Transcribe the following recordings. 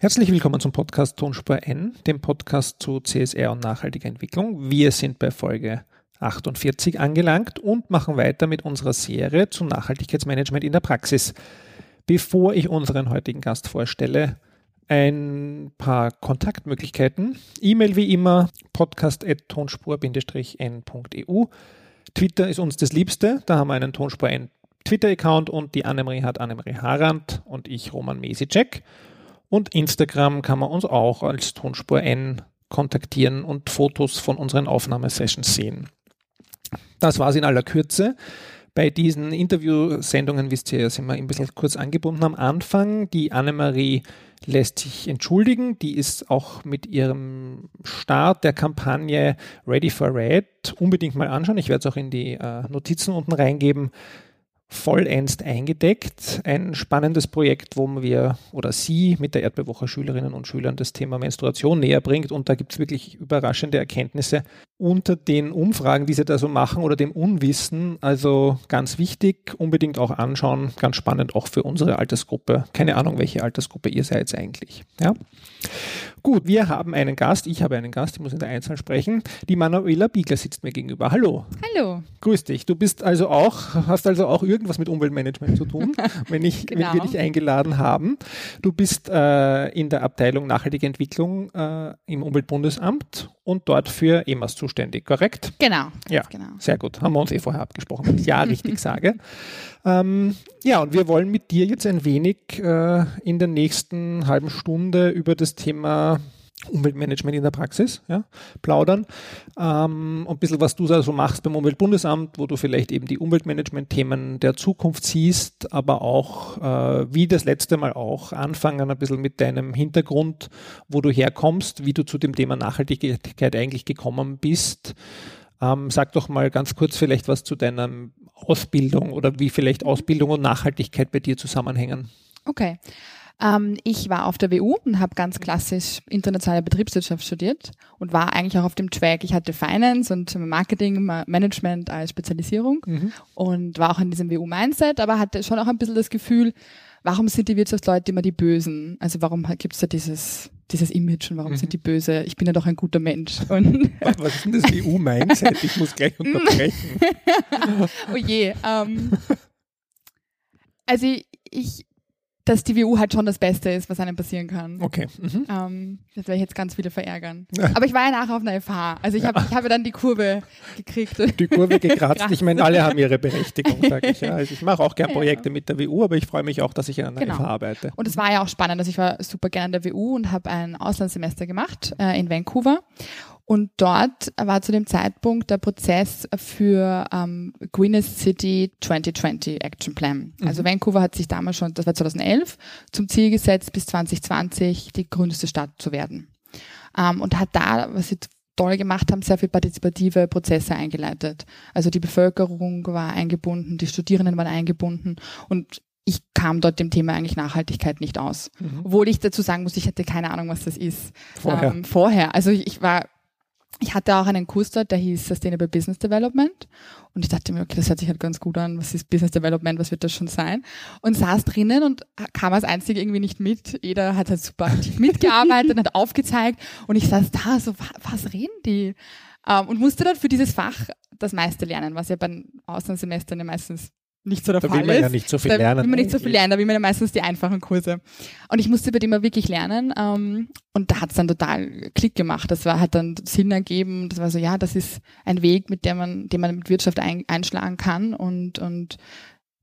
Herzlich willkommen zum Podcast Tonspur N, dem Podcast zu CSR und nachhaltiger Entwicklung. Wir sind bei Folge 48 angelangt und machen weiter mit unserer Serie zum Nachhaltigkeitsmanagement in der Praxis. Bevor ich unseren heutigen Gast vorstelle, ein paar Kontaktmöglichkeiten. E-Mail wie immer podcast.tonspur-n.eu. Twitter ist uns das Liebste, da haben wir einen Tonspur N Twitter-Account und die Annemarie hat Annemarie Harand und ich Roman Mesicek. Und Instagram kann man uns auch als Tonspur N kontaktieren und Fotos von unseren Aufnahmesessions sehen. Das war es in aller Kürze. Bei diesen Interviewsendungen, wisst ihr sind wir ein bisschen kurz angebunden am Anfang. Die Annemarie lässt sich entschuldigen. Die ist auch mit ihrem Start der Kampagne Ready for Red unbedingt mal anschauen. Ich werde es auch in die äh, Notizen unten reingeben vollends eingedeckt. Ein spannendes Projekt, wo wir oder Sie mit der Erdbewoche Schülerinnen und Schülern das Thema Menstruation näher bringt. Und da gibt es wirklich überraschende Erkenntnisse unter den Umfragen, die Sie da so machen oder dem Unwissen. Also ganz wichtig, unbedingt auch anschauen. Ganz spannend auch für unsere Altersgruppe. Keine Ahnung, welche Altersgruppe ihr seid eigentlich. Ja. Gut, wir haben einen Gast. Ich habe einen Gast. Ich muss in der Einzahl sprechen. Die Manuela Biegler sitzt mir gegenüber. Hallo. Hallo. Grüß dich. Du bist also auch, hast also auch irgendwas mit Umweltmanagement zu tun, wenn, ich, genau. wenn wir dich eingeladen haben. Du bist äh, in der Abteilung Nachhaltige Entwicklung äh, im Umweltbundesamt und dort für EMAS zuständig, korrekt? Genau. Ja, genau. sehr gut. Haben wir uns eh vorher abgesprochen, wenn ich ja richtig sage. Ähm, ja, und wir wollen mit dir jetzt ein wenig äh, in der nächsten halben Stunde über das Thema Umweltmanagement in der Praxis ja, plaudern. Ähm, ein bisschen, was du so machst beim Umweltbundesamt, wo du vielleicht eben die Umweltmanagement-Themen der Zukunft siehst, aber auch, äh, wie das letzte Mal auch, anfangen ein bisschen mit deinem Hintergrund, wo du herkommst, wie du zu dem Thema Nachhaltigkeit eigentlich gekommen bist. Ähm, sag doch mal ganz kurz vielleicht was zu deiner Ausbildung oder wie vielleicht Ausbildung und Nachhaltigkeit bei dir zusammenhängen. Okay. Ähm, ich war auf der WU und habe ganz klassisch internationale Betriebswirtschaft studiert und war eigentlich auch auf dem Track. Ich hatte Finance und Marketing, Management als Spezialisierung mhm. und war auch in diesem WU-Mindset, aber hatte schon auch ein bisschen das Gefühl, warum sind die Wirtschaftsleute immer die Bösen? Also warum gibt es da dieses, dieses Image und warum mhm. sind die böse? Ich bin ja doch ein guter Mensch. Und Was ist denn das EU-Mindset? Ich muss gleich unterbrechen. oh je. Ähm, also ich, dass die WU halt schon das Beste ist, was einem passieren kann. Okay. Mhm. Ähm, das werde ich jetzt ganz viele verärgern. Aber ich war ja nachher auf einer FH. Also ich habe ja. hab dann die Kurve gekriegt. Die Kurve gekratzt. ich meine, alle haben ihre Berechtigung, sage ich. Ja. Also ich mache auch gerne Projekte mit der WU, aber ich freue mich auch, dass ich an einer genau. FH arbeite. Und es war ja auch spannend. Also ich war super gerne an der WU und habe ein Auslandssemester gemacht äh, in Vancouver. Und dort war zu dem Zeitpunkt der Prozess für ähm, Greenest City 2020 Action Plan. Mhm. Also Vancouver hat sich damals schon, das war 2011, zum Ziel gesetzt, bis 2020 die grünste Stadt zu werden. Ähm, und hat da, was sie toll gemacht haben, sehr viel partizipative Prozesse eingeleitet. Also die Bevölkerung war eingebunden, die Studierenden waren eingebunden und ich kam dort dem Thema eigentlich Nachhaltigkeit nicht aus. Mhm. Obwohl ich dazu sagen muss, ich hatte keine Ahnung, was das ist. Vorher. Ähm, vorher. Also ich war ich hatte auch einen Kurs dort, der hieß Sustainable Business Development. Und ich dachte mir, okay, das hört sich halt ganz gut an. Was ist Business Development? Was wird das schon sein? Und saß drinnen und kam als Einzige irgendwie nicht mit. Jeder hat halt super aktiv mitgearbeitet und hat aufgezeigt. Und ich saß da so, was reden die? Ähm, und musste dann für dieses Fach das meiste lernen, was ja bei Auslandssemestern ja meistens nicht so der da Fall will man ist. ja nicht so viel da lernen. will man nicht so viel lernen, da will man ja meistens die einfachen Kurse. Und ich musste bei dem mal wirklich lernen ähm, und da hat es dann total Klick gemacht. Das war, hat dann Sinn ergeben. Das war so, ja, das ist ein Weg, mit dem man, den man mit Wirtschaft ein, einschlagen kann und, und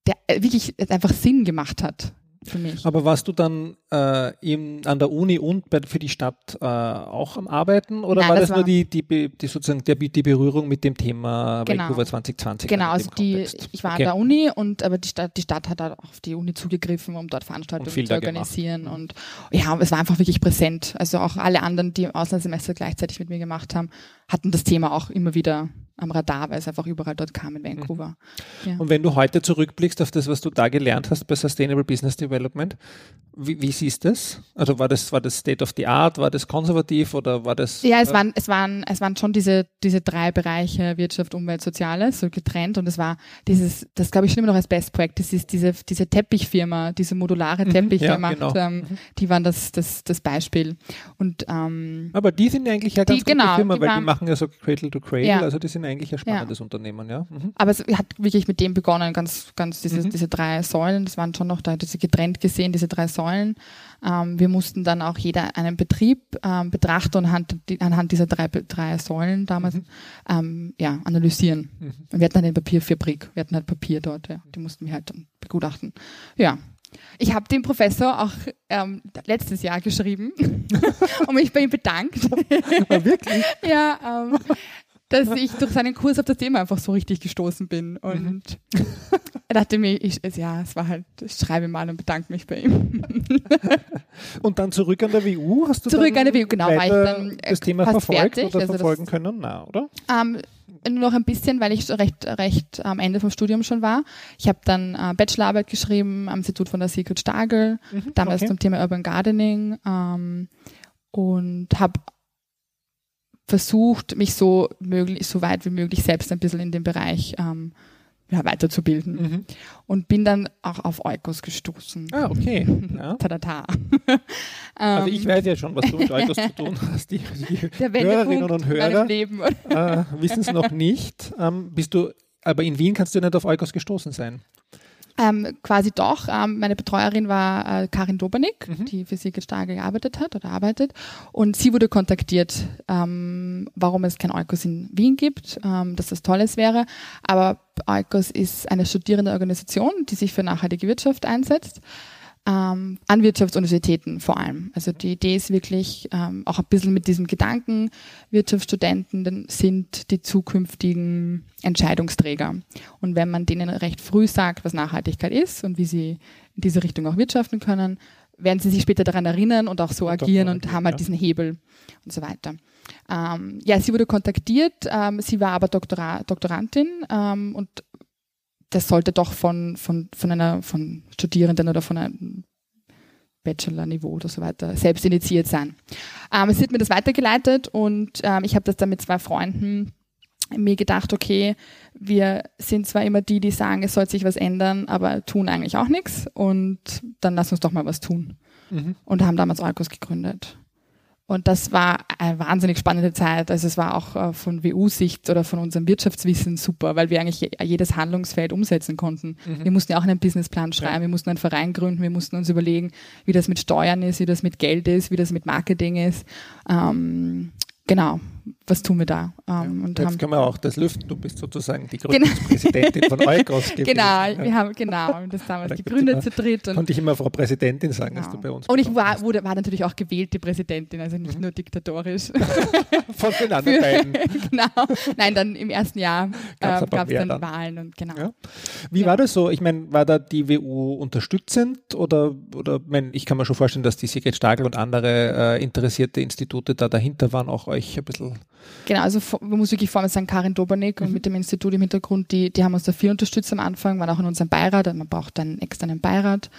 der wirklich einfach Sinn gemacht hat für mich. Aber warst du dann äh, im, an der Uni und bei, für die Stadt äh, auch am Arbeiten oder Nein, war das, das war nur die, die, die, sozusagen der, die Berührung mit dem Thema genau. Vancouver 2020? Genau, also die, ich war okay. an der Uni und aber die Stadt, die Stadt hat auch auf die Uni zugegriffen, um dort Veranstaltungen zu organisieren gemacht. und ja, es war einfach wirklich präsent. Also auch alle anderen, die im Auslandssemester gleichzeitig mit mir gemacht haben, hatten das Thema auch immer wieder am Radar, weil es einfach überall dort kam in Vancouver. Ja. Und wenn du heute zurückblickst auf das, was du da gelernt hast bei Sustainable Business Development, wie, wie siehst du das? Also war das, war das State of the Art, war das konservativ oder war das? Ja, es äh, waren, es waren, es waren schon diese, diese drei Bereiche Wirtschaft, Umwelt, Soziales, so getrennt und es war dieses, das glaube ich schon immer noch als Best Practice ist, diese, diese Teppichfirma, diese modulare mhm, Teppichfirma, ja, genau. ähm, mhm. die waren das, das, das Beispiel. Und, ähm, Aber die sind eigentlich ja ganz die, gute genau, Firma, die weil waren, die machen ja so Cradle to Cradle, ja. also die sind eigentlich ein spannendes ja. Unternehmen, ja. Mhm. Aber es hat wirklich mit dem begonnen, ganz, ganz diese, mhm. diese drei Säulen, das waren schon noch da, diese getrennt gesehen, diese drei Säulen. Ähm, wir mussten dann auch jeder einen Betrieb ähm, betrachten und anhand, anhand dieser drei, drei Säulen damals mhm. ähm, ja, analysieren. Mhm. Und wir hatten eine Papierfabrik, wir hatten halt Papier dort, ja. die mussten wir halt begutachten. Ja, ich habe dem Professor auch ähm, letztes Jahr geschrieben und mich bei ihm bedankt. Oh, wirklich? ja, ähm, dass ich durch seinen Kurs auf das Thema einfach so richtig gestoßen bin. Und mhm. er dachte mir, ich, ja, es war halt, ich schreibe mal und bedanke mich bei ihm. und dann zurück an der WU? Hast du zurück an der WU, genau, war ich dann das Thema verfolgt fertig, oder also verfolgen das, können? Na, oder? Ähm, nur noch ein bisschen, weil ich recht, recht am Ende vom Studium schon war. Ich habe dann äh, Bachelorarbeit geschrieben am Institut von der Sigrid Stagel, mhm, damals okay. zum Thema Urban Gardening ähm, und habe versucht, mich so möglich, so weit wie möglich selbst ein bisschen in dem Bereich ähm, ja, weiterzubilden. Mhm. Und bin dann auch auf Eukos gestoßen. Ah, okay. Ja. Tadata. also ich weiß ja schon, was du mit Eukos zu tun hast. Die, die Hörerinnen und Hörer äh, wissen es noch nicht. Ähm, bist du, aber in Wien kannst du nicht auf Eukos gestoßen sein. Ähm, quasi doch. Ähm, meine Betreuerin war äh, Karin Dobernick, mhm. die für Sigrid Starke gearbeitet hat oder arbeitet. Und sie wurde kontaktiert, ähm, warum es kein Eukos in Wien gibt, ähm, dass das Tolles wäre. Aber Eukos ist eine studierende Organisation, die sich für nachhaltige Wirtschaft einsetzt ähm, an Wirtschaftsuniversitäten vor allem. Also die Idee ist wirklich ähm, auch ein bisschen mit diesem Gedanken, Wirtschaftsstudenten sind die zukünftigen Entscheidungsträger. Und wenn man denen recht früh sagt, was Nachhaltigkeit ist und wie sie in diese Richtung auch wirtschaften können, werden sie sich später daran erinnern und auch so und agieren und haben halt ja. diesen Hebel und so weiter. Ähm, ja, sie wurde kontaktiert, ähm, sie war aber Doktora Doktorandin ähm, und das sollte doch von, von, von einer, von Studierenden oder von einem Bachelor-Niveau oder so weiter selbst initiiert sein. Ähm, es wird mir das weitergeleitet und ähm, ich habe das dann mit zwei Freunden mir gedacht, okay, wir sind zwar immer die, die sagen, es soll sich was ändern, aber tun eigentlich auch nichts und dann lass uns doch mal was tun. Mhm. Und haben damals Eukos gegründet. Und das war eine wahnsinnig spannende Zeit. Also es war auch äh, von WU-Sicht oder von unserem Wirtschaftswissen super, weil wir eigentlich jedes Handlungsfeld umsetzen konnten. Mhm. Wir mussten ja auch einen Businessplan schreiben, ja. wir mussten einen Verein gründen, wir mussten uns überlegen, wie das mit Steuern ist, wie das mit Geld ist, wie das mit Marketing ist. Ähm, genau was tun wir da? Ähm, und jetzt können wir auch das lüften. Du bist sozusagen die Gründungspräsidentin genau. von Eukos gewesen. Genau, wir haben genau das damals gegründet zu dritt. Und konnte ich immer Frau Präsidentin sagen, genau. dass du bei uns Und ich war, wurde, war natürlich auch gewählte Präsidentin, also nicht mhm. nur diktatorisch. von den anderen beiden. genau. Nein, dann im ersten Jahr gab es ähm, dann, dann, Wahlen und genau. Ja. Wie ja. war das so? Ich meine, war da die WU unterstützend oder, oder mein, ich kann mir schon vorstellen, dass die Sigrid Stagel und andere äh, interessierte Institute da dahinter waren, auch euch ein bisschen Genau, also man muss wirklich vor allem sagen, Karin Dobernick mhm. und mit dem Institut im Hintergrund, die, die haben uns dafür unterstützt am Anfang, waren auch in unserem Beirat, man braucht einen externen Beirat.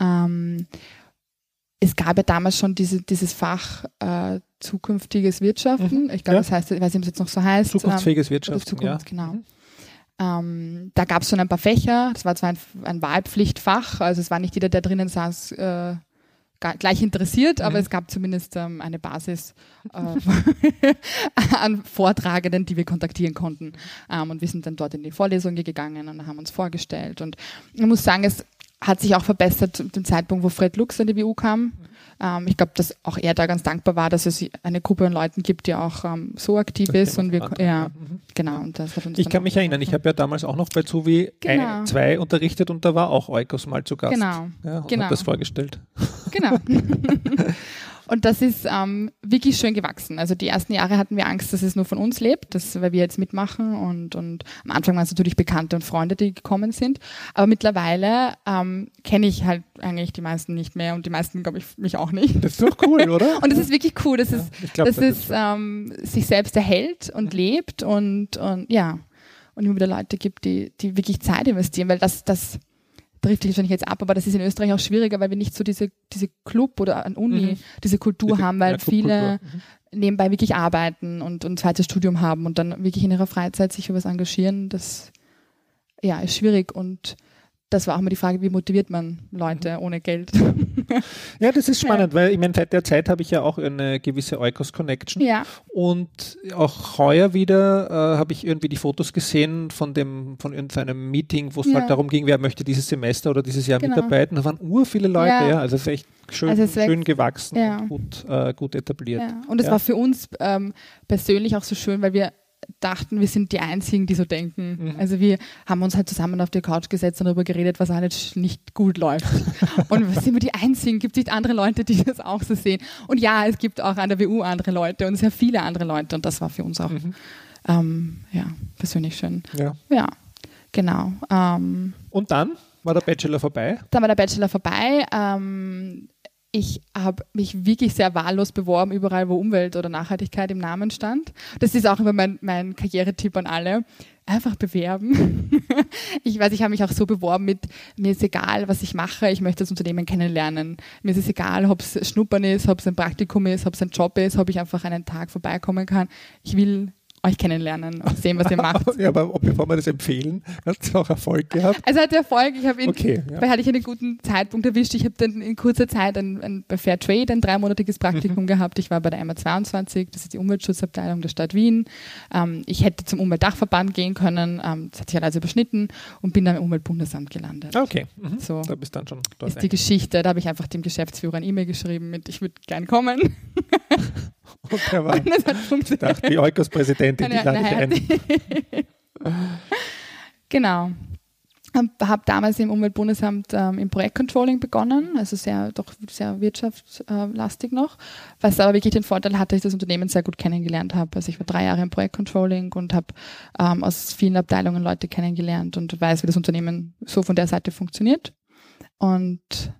Ähm, es gab ja damals schon diese, dieses Fach äh, zukünftiges Wirtschaften. Mhm. Ich glaube, ja. das heißt, ich weiß nicht, ob es jetzt noch so heißt. Zukunftsfähiges ähm, Wirtschaften. Zukunft, ja. genau. Mhm. Ähm, da gab es schon ein paar Fächer, das war zwar ein, ein Wahlpflichtfach, also es war nicht jeder, der drinnen saß, äh, gleich interessiert, aber mhm. es gab zumindest ähm, eine Basis äh, an Vortragenden, die wir kontaktieren konnten. Ähm, und wir sind dann dort in die Vorlesung gegangen und haben uns vorgestellt. Und ich muss sagen, es hat sich auch verbessert zu dem Zeitpunkt, wo Fred Lux an die WU kam. Ähm, ich glaube, dass auch er da ganz dankbar war, dass es eine Gruppe an Leuten gibt, die auch ähm, so aktiv ist. Und wir, ja, mhm. genau. Und das hat uns ich kann mich erinnern, ich habe ja damals auch noch bei Zuvi genau. zwei unterrichtet und da war auch Eukos mal zu Gast. Genau. Ja, und genau. hat das vorgestellt. Genau. Und das ist ähm, wirklich schön gewachsen. Also die ersten Jahre hatten wir Angst, dass es nur von uns lebt, dass, weil wir jetzt mitmachen und, und am Anfang waren es natürlich Bekannte und Freunde, die gekommen sind. Aber mittlerweile ähm, kenne ich halt eigentlich die meisten nicht mehr und die meisten, glaube ich, mich auch nicht. Das ist doch cool, oder? und das ist wirklich cool, dass Ja, es, glaub, dass das es ähm, sich selbst erhält und lebt und, und ja, und immer wieder Leute gibt, die, die wirklich Zeit investieren, weil das, das trifft dich wahrscheinlich jetzt ab, aber das ist in Österreich auch schwieriger, weil wir nicht so diese, diese Club oder an Uni Mhm. diese Kultur Diese- haben, weil ja, viele nebenbei wirklich arbeiten und und ein zweites Studium haben und dann wirklich in ihrer Freizeit sich für was engagieren, das ja ist schwierig und das war auch immer die Frage, wie motiviert man Leute Mhm. ohne Geld? Ja, das ist spannend, weil ich meine, seit der Zeit habe ich ja auch eine gewisse Eukos-Connection. ja, Und auch heuer wieder äh, habe ich irgendwie die Fotos gesehen von dem, von irgendeinem Meeting, wo es Ja. halt darum ging, wer möchte dieses Semester oder dieses Jahr Genau. mitarbeiten. Da waren ur viele Leute, Ja. ja. Also es ist echt schön, Also schön gewachsen Ja. und gut, äh, gut etabliert. Ja. Und es Ja. war für uns ähm, persönlich auch so schön, weil wir dachten, wir sind die Einzigen, die so denken. Mhm. Also wir haben uns halt zusammen auf die Couch gesetzt und darüber geredet, was alles nicht gut läuft. und wir sind wir die Einzigen? Gibt es nicht andere Leute, die das auch so sehen? Und ja, es gibt auch an der WU andere Leute und sehr viele andere Leute und das war für uns auch Mhm. ähm, ja, persönlich schön. Ja. Ja, genau. Ähm, Und dann war der Bachelor vorbei. dann war der Bachelor vorbei. Ähm, ich habe mich wirklich sehr wahllos beworben, überall, wo Umwelt oder Nachhaltigkeit im Namen stand. Das ist auch immer mein, mein Karrieretipp an alle. Einfach bewerben. ich weiß, ich habe mich auch so beworben mit, mir ist egal, was ich mache, ich möchte das Unternehmen kennenlernen. Mir ist es egal, ob es Schnuppern ist, ob es ein Praktikum ist, ob es ein Job ist, ob ich einfach einen Tag vorbeikommen kann. Ich will euch kennenlernen und sehen, was ihr macht. ja, aber ob- bevor wir das empfehlen, hat es auch Erfolg gehabt. Also hatte Erfolg. Ich habe ihn, Okay, ja. hatte ich einen guten Zeitpunkt erwischt. Ich habe dann in kurzer Zeit ein, ein, bei Fair Trade ein dreimonatiges Mhm. Praktikum gehabt. Ich war bei der MA22, das ist die Umweltschutzabteilung der Stadt Wien. Ähm, ich hätte zum Umweltdachverband gehen können. Ähm, das hat sich also überschnitten und bin dann im Umweltbundesamt gelandet. Okay, mhm. So da bist dann schon dort. ist die Geschichte. Da habe ich einfach dem Geschäftsführer ein E-Mail geschrieben mit, ich würde gern kommen. Und der war, Und das hat ich funktioniert. dachte, die Eukos-Präsidentin, die lade ich ein. Genau. Habe damals im Umweltbundesamt ähm, im Projektcontrolling begonnen, also sehr doch sehr wirtschaftslastig noch, was aber wirklich den Vorteil hatte, dass ich das Unternehmen sehr gut kennengelernt habe. Also ich war drei Jahre im Projektcontrolling und habe ähm, aus vielen Abteilungen Leute kennengelernt und weiß, wie das Unternehmen so von der Seite funktioniert. Und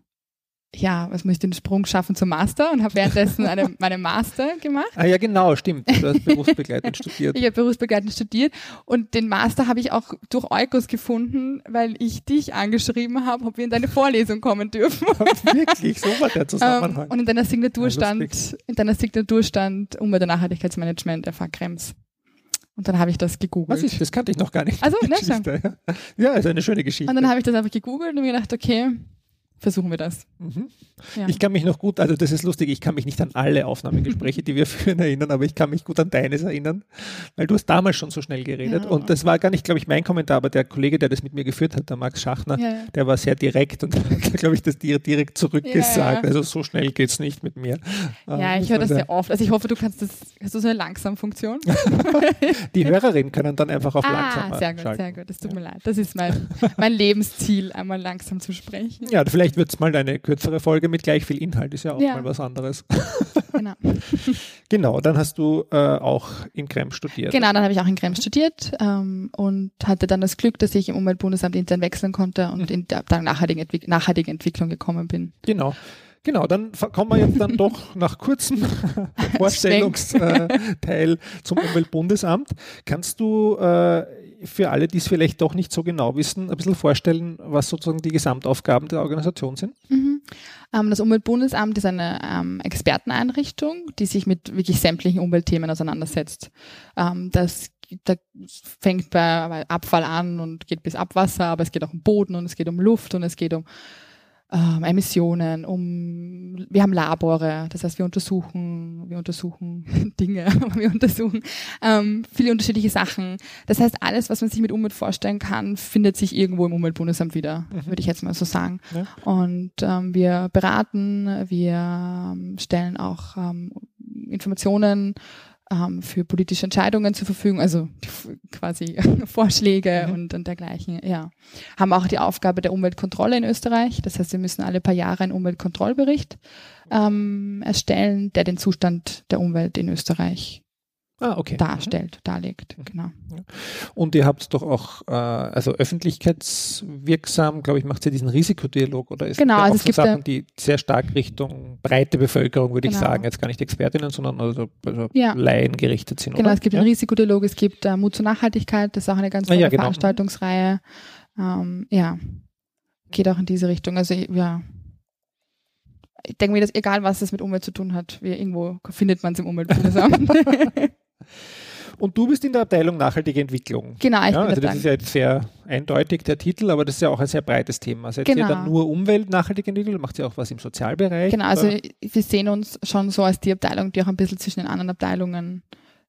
ja, was muss ich den Sprung schaffen zum Master und habe währenddessen eine, meinen Master gemacht. Ah ja, genau, stimmt. Du hast berufsbegleitend studiert. Ich habe berufsbegleitend studiert und den Master habe ich auch durch Eukos gefunden, weil ich dich angeschrieben habe, ob wir in deine Vorlesung kommen dürfen. Wirklich, so war der Ähm, Zusammenhang. und in deiner Signatur Ja, stand, in deiner Signatur stand Umwelt- und Nachhaltigkeitsmanagement der Krems. Und dann habe ich das gegoogelt. Was ist, das kannte ich noch gar nicht. Also, ne, ja. ja, ist eine schöne Geschichte. und dann habe ich das einfach gegoogelt und mir gedacht, okay, versuchen wir das. Mhm. Ja. Ich kann mich noch gut, also das ist lustig, ich kann mich nicht an alle Aufnahmegespräche, die wir führen, erinnern, aber ich kann mich gut an deines erinnern, weil du hast damals schon so schnell geredet Ja. und das war gar nicht, glaube ich, mein Kommentar, aber der Kollege, der das mit mir geführt hat, der Max Schachner, Ja, der war sehr direkt und hat, glaube ich, das dir direkt zurückgesagt. Also so schnell geht's nicht mit mir. Ja, Ähm, ich höre das sehr oft. Also ich hoffe, du kannst das, hast du so eine Langsam-Funktion? Die Hörerinnen können dann einfach auf ah, langsamer sehr gut, schalten. sehr gut. Das tut mir leid. Das ist mein, mein Lebensziel, einmal langsam zu sprechen. Ja, vielleicht wird es mal eine kürzere Folge mit gleich viel Inhalt, ist ja auch Ja. mal was anderes. Genau. Genau, dann hast du äh, auch in Krems studiert. Genau, dann habe ich auch in Krems studiert ähm, und hatte dann das Glück, dass ich im Umweltbundesamt intern wechseln konnte Mhm. und in der Abteilung nachhaltige, Entwick nachhaltige Entwicklung gekommen bin. Genau. Genau, dann kommen wir jetzt dann doch nach kurzem Vorstellungsteil zum Umweltbundesamt. Kannst du äh, für alle, die es vielleicht doch nicht so genau wissen, ein bisschen vorstellen, was sozusagen die Gesamtaufgaben der Organisation sind? Mhm. Ähm, das Umweltbundesamt ist eine ähm, Experteneinrichtung, die sich mit wirklich sämtlichen Umweltthemen auseinandersetzt. Ähm, das da fängt bei Abfall an und geht bis Abwasser, aber es geht auch um Boden und es geht um Luft und es geht um ähm, Emissionen, um wir haben Labore, das heißt wir untersuchen, wir untersuchen Dinge, wir untersuchen ähm, viele unterschiedliche Sachen. Das heißt, alles, was man sich mit Umwelt vorstellen kann, findet sich irgendwo im Umweltbundesamt wieder, Mhm. würde ich jetzt mal so sagen. Ja. Und ähm, wir beraten, wir ähm, stellen auch ähm, Informationen ähm, für politische Entscheidungen zur Verfügung, also quasi Vorschläge mhm. und, und dergleichen, ja. Haben auch die Aufgabe der Umweltkontrolle in Österreich. Das heißt, wir müssen alle paar Jahre einen Umweltkontrollbericht ähm, erstellen, der den Zustand der Umwelt in Österreich ah, okay. darstellt, mhm. darlegt. Genau. Und ihr habt doch auch, äh, also öffentlichkeitswirksam, glaube ich, macht ihr diesen Risikodialog oder ist genau, also es gibt Sachen, die sehr stark Richtung breite Bevölkerung, würde genau. ich sagen, jetzt gar nicht Expertinnen, sondern also, also ja. Laien gerichtet sind. Genau, oder? es gibt ja? einen Risikodialog, es gibt äh, Mut zur Nachhaltigkeit, das ist auch eine ganz tolle ah, ja, genau. Veranstaltungsreihe. Ähm, ja, geht auch in diese Richtung. Also ja, ich denke mir, dass egal was es mit Umwelt zu tun hat, wie irgendwo findet man es im Umweltbundesamt. Und du bist in der Abteilung nachhaltige Entwicklung. Genau, ich ja, bin also das ist ja jetzt sehr eindeutig der Titel, aber das ist ja auch ein sehr breites Thema. Seid genau. ihr dann nur Umwelt nachhaltig entwickelt? Macht ihr auch was im Sozialbereich? Genau, also wir sehen uns schon so als die Abteilung, die auch ein bisschen zwischen den anderen Abteilungen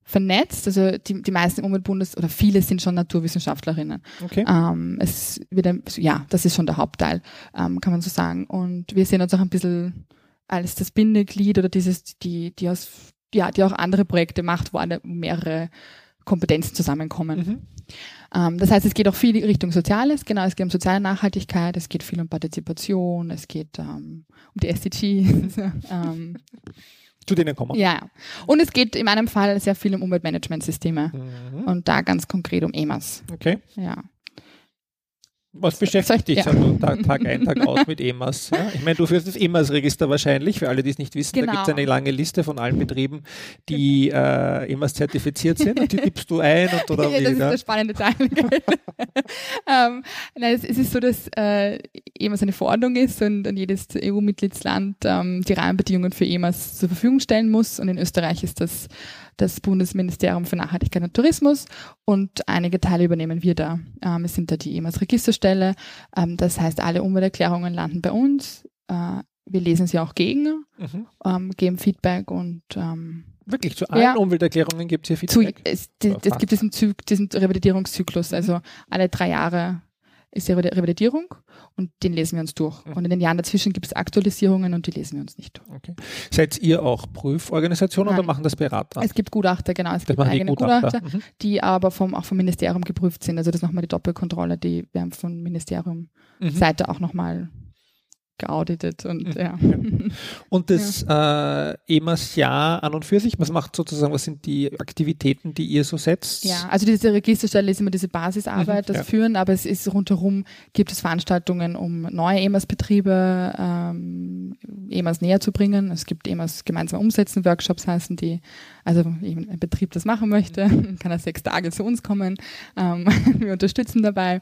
vernetzt. Also die, die meisten Umweltbundes oder viele sind schon Naturwissenschaftlerinnen. Okay. Ähm, es wird ein, ja, das ist schon der Hauptteil, ähm, kann man so sagen. Und wir sehen uns auch ein bisschen als das Bindeglied oder dieses, die, die aus ja, die auch andere Projekte macht, wo alle mehrere Kompetenzen zusammenkommen. Mhm. Ähm, das heißt, es geht auch viel Richtung Soziales, genau, es geht um soziale Nachhaltigkeit, es geht viel um Partizipation, es geht ähm, um die SDGs. ähm, Zu denen kommen wir. Ja, und es geht in meinem Fall sehr viel um Umweltmanagementsysteme mhm. und da ganz konkret um EMAS. Okay. Ja. Was beschäftigt dich ja. Tag, Tag ein, Tag aus mit EMAS? Ja? Ich meine, du führst das EMAS-Register wahrscheinlich, für alle, die es nicht wissen. Genau. Da gibt es eine lange Liste von allen Betrieben, die genau. äh, EMAS zertifiziert sind und die tippst du ein und oder ja, wie? Das ist der spannende Teil. ähm, nein, es, es, ist so, dass äh, EMAS eine Verordnung ist und, und jedes EU-Mitgliedsland ähm, die Rahmenbedingungen für EMAS zur Verfügung stellen muss und in Österreich ist das das Bundesministerium für Nachhaltigkeit und Tourismus und einige Teile übernehmen wir da. Ähm, es sind da die EMAS Registerstelle. Ähm, das heißt, alle Umwelterklärungen landen bei uns. Äh, wir lesen sie auch gegen, mhm. ähm, geben Feedback und ähm, Wirklich, zu allen ja, Umwelterklärungen gibt es hier Feedback? Zu, es, die, es gibt diesen, Zyk, diesen Revalidierungszyklus, also alle drei Jahre ist die Revalidierung und den lesen wir uns durch. Mhm. Und in den Jahren dazwischen gibt es Aktualisierungen und die lesen wir uns nicht durch. Okay. Seid ihr auch Prüforganisation Nein. oder machen das Berater? Es gibt Gutachter, genau. Es das gibt eigene Gutachter, Gutachter mhm. die aber vom, auch vom Ministerium geprüft sind. Also das ist nochmal die Doppelkontrolle, die werden vom Ministerium mhm. Seite auch nochmal geauditet und mhm. ja. Und das ja. äh, EMAS-Jahr an und für sich, was macht sozusagen, was sind die Aktivitäten, die ihr so setzt? Ja, also diese Registerstelle ist immer diese Basisarbeit, mhm, das ja. Führen, aber es ist rundherum, gibt es Veranstaltungen, um neue EMAS-Betriebe ähm, EMAS näher zu bringen. Es gibt EMAS gemeinsam umsetzen, Workshops heißen die, also ein Betrieb das machen möchte, kann er sechs Tage zu uns kommen. Ähm, wir unterstützen dabei.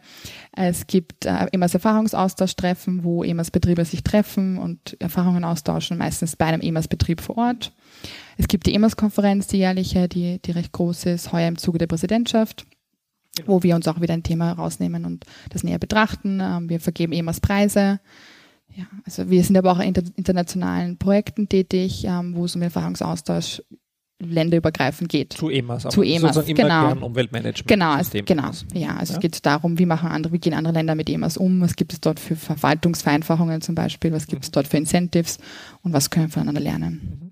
Es gibt äh, EMAS Erfahrungsaustausch-Treffen, wo EMAS-Betriebe sich treffen und Erfahrungen austauschen, meistens bei einem EMAS-Betrieb vor Ort. Es gibt die EMAS-Konferenz, die jährliche, die, die recht groß ist, heuer im Zuge der Präsidentschaft wo wir uns auch wieder ein Thema rausnehmen und das näher betrachten. Ähm, wir vergeben EMAS-Preise. Ja, also wir sind aber auch in internationalen Projekten tätig, ähm, wo es um Erfahrungsaustausch länderübergreifend geht. Zu EMAS, zu EMAS, genau. Umweltmanagement. Genau, es, genau. Ja, also ja. es geht darum, wie machen andere, wie gehen andere Länder mit EMAS um, was gibt es dort für Verwaltungsvereinfachungen zum Beispiel, was gibt es mhm. dort für Incentives und was können wir voneinander lernen.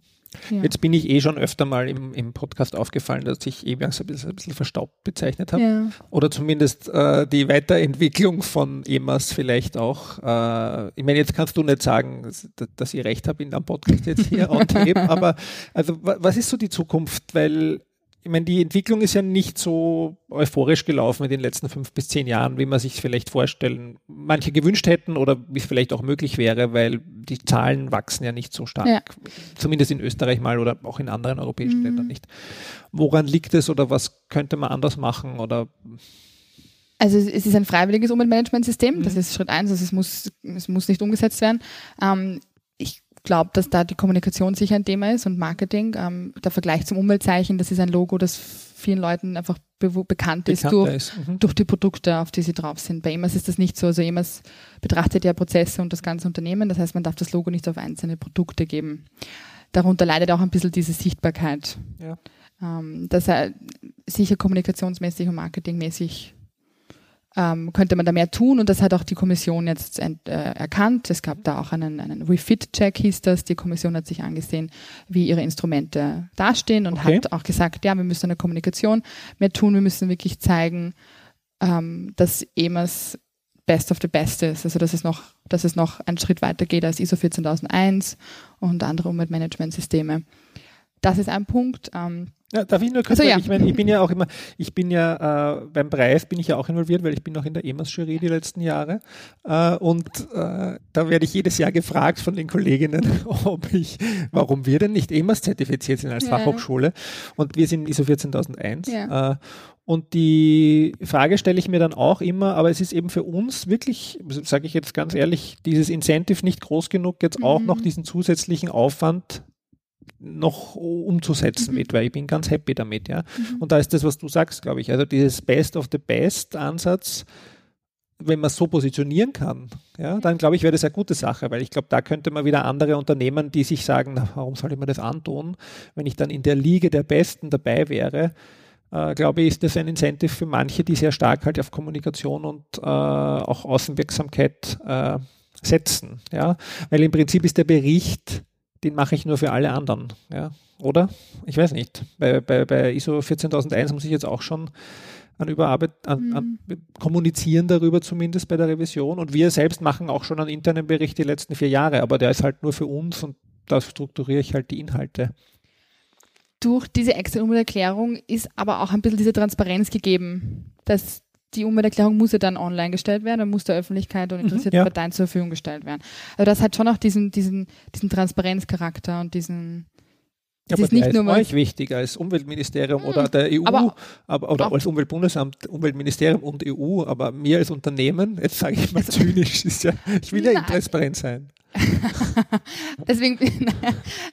Ja. Jetzt bin ich eh schon öfter mal im, im Podcast aufgefallen, dass ich EMAS ein bisschen, ein bisschen verstaubt bezeichnet habe. Ja. Oder zumindest äh, die Weiterentwicklung von EMAS vielleicht auch. Äh, ich meine, jetzt kannst du nicht sagen, dass, dass ich recht habe in dem Podcast jetzt hier on tape, aber also was ist so die Zukunft? Weil ich meine, die Entwicklung ist ja nicht so euphorisch gelaufen in den letzten fünf bis zehn Jahren, wie man sich vielleicht vorstellen, manche gewünscht hätten oder wie es vielleicht auch möglich wäre, weil die Zahlen wachsen ja nicht so stark. Ja. Zumindest in Österreich mal oder auch in anderen europäischen mhm. Ländern nicht. Woran liegt es oder was könnte man anders machen oder also es ist ein freiwilliges Umweltmanagementsystem, das mhm. ist Schritt eins, also es muss, es muss nicht umgesetzt werden. Ähm, glaube, dass da die Kommunikation sicher ein Thema ist und Marketing. Ähm, der Vergleich zum Umweltzeichen, das ist ein Logo, das vielen Leuten einfach be bekannt ist, durch, ist. Mhm. durch die Produkte, auf die sie drauf sind. Bei EMAS ist das nicht so. Also EMAS betrachtet ja Prozesse und das ganze Unternehmen. Das heißt, man darf das Logo nicht auf einzelne Produkte geben. Darunter leidet auch ein bisschen diese Sichtbarkeit. Ja. Ähm, dass er sicher kommunikationsmäßig und marketingmäßig ähm, könnte man da mehr tun und das hat auch die Kommission jetzt ent, äh, erkannt. Es gab da auch einen, einen Refit-Check, hieß das. Die Kommission hat sich angesehen, wie ihre Instrumente dastehen und Okay. hat auch gesagt, ja, wir müssen in der Kommunikation mehr tun, wir müssen wirklich zeigen, ähm, dass EMAS best of the best ist, also dass es noch, dass es noch einen Schritt weiter geht als ISO 14001 und andere Umweltmanagementsysteme. Das ist ein Punkt. Ähm, Ja, darf ich nur kurz Also, sagen, ja. ich, meine, ich bin ja auch immer, ich bin ja äh, beim Preis bin ich ja auch involviert, weil ich bin noch in der EMAS-Jury die letzten Jahre. Äh, und äh, da werde ich jedes Jahr gefragt von den Kolleginnen, ob ich, warum wir denn nicht EMAS zertifiziert sind als Ja. Fachhochschule. Und wir sind ISO 14001. Ja. Äh, und die Frage stelle ich mir dann auch immer, aber es ist eben für uns wirklich, sage ich jetzt ganz ehrlich, dieses Incentive nicht groß genug, jetzt auch Mhm. noch diesen zusätzlichen Aufwand noch umzusetzen Mhm. mit, weil ich bin ganz happy damit, ja. Mhm. Und da ist das, was du sagst, glaube ich. Also dieses Best of the Best Ansatz, wenn man es so positionieren kann, ja, dann glaube ich, wäre das eine gute Sache, weil ich glaube, da könnte man wieder andere Unternehmen, die sich sagen, na, warum soll ich mir das antun, wenn ich dann in der Liga der Besten dabei wäre, äh, glaube ich, ist das ein Incentive für manche, die sehr stark halt auf Kommunikation und äh, auch Außenwirksamkeit äh, setzen, ja, weil im Prinzip ist der Bericht, den mache ich nur für alle anderen, ja, oder? Ich weiß nicht. Bei, bei, bei ISO 14001 muss ich jetzt auch schon an Überarbeit, an, an kommunizieren darüber zumindest bei der Revision und wir selbst machen auch schon einen internen Bericht die letzten vier Jahre, aber der ist halt nur für uns und da strukturiere ich halt die Inhalte. durch diese extra Umwelterklärung ist aber auch ein bisschen diese Transparenz gegeben, dass die Umwelterklärung muss ja dann online gestellt werden, dann muss der Öffentlichkeit und interessierten ja. Parteien zur Verfügung gestellt werden. Also das hat schon auch diesen, diesen, diesen Transparenzcharakter und diesen, Ja, Es aber ist nicht nur euch wichtig als Umweltministerium Hm, oder der EU aber- aber, oder auch- als Umweltbundesamt, Umweltministerium und EU, aber mir als Unternehmen, jetzt sage ich mal zynisch, ist ja, ich will ja intransparent sein. Deswegen,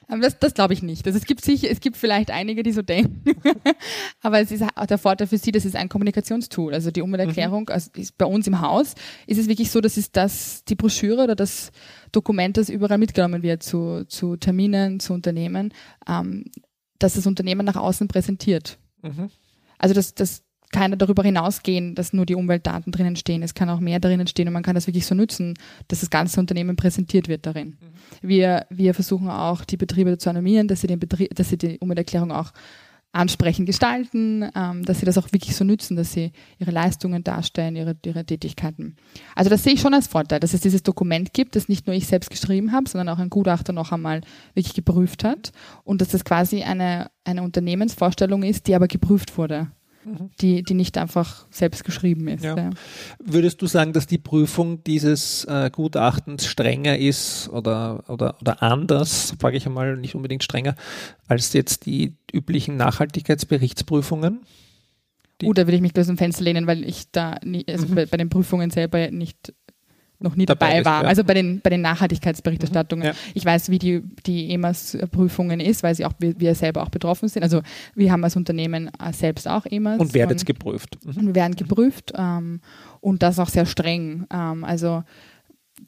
das, das glaube ich nicht. Also es gibt sicher, es gibt vielleicht einige, die so denken. Aber es ist auch der Vorteil für Sie, das ist ein Kommunikationstool. Also die Umwelterklärung, also ist bei uns im Haus ist es wirklich so, dass es das, die Broschüre oder das Dokument, das überall mitgenommen wird zu, zu Terminen, zu Unternehmen, ähm, dass das Unternehmen nach außen präsentiert. Mhm. Also das, das kann ja darüber hinausgehen, dass nur die Umweltdaten drinnen stehen. Es kann auch mehr drinnen stehen und man kann das wirklich so nutzen, dass das ganze Unternehmen präsentiert wird darin. Wir, wir versuchen auch, die Betriebe zu animieren, dass sie, den Betrieb, dass sie die Umwelterklärung auch ansprechend gestalten, ähm, dass sie das auch wirklich so nützen, dass sie ihre Leistungen darstellen, ihre, ihre Tätigkeiten. Also das sehe ich schon als Vorteil, dass es dieses Dokument gibt, das nicht nur ich selbst geschrieben habe, sondern auch ein Gutachter noch einmal wirklich geprüft hat und dass das quasi eine, eine Unternehmensvorstellung ist, die aber geprüft wurde, die, die nicht einfach selbst geschrieben ist. Ja. Ja. Würdest du sagen, dass die Prüfung dieses äh, Gutachtens strenger ist oder, oder, oder anders, frage ich einmal, nicht unbedingt strenger, als jetzt die üblichen Nachhaltigkeitsberichtsprüfungen? Die- Uh, da würde ich mich aus dem Fenster lehnen, weil ich da nie, also bei, bei den Prüfungen selber nicht noch nie. Dabei dabei, war. ja. Also bei den, bei den Nachhaltigkeitsberichterstattungen. Mhm, ja. Ich weiß, wie die, die EMAS-Prüfungen ist, weil sie auch, wir, selber auch betroffen sind. Also wir haben als Unternehmen selbst auch EMAS. Und werdet geprüft. Mhm. und wir werden geprüft ähm, und das auch sehr streng. Ähm, also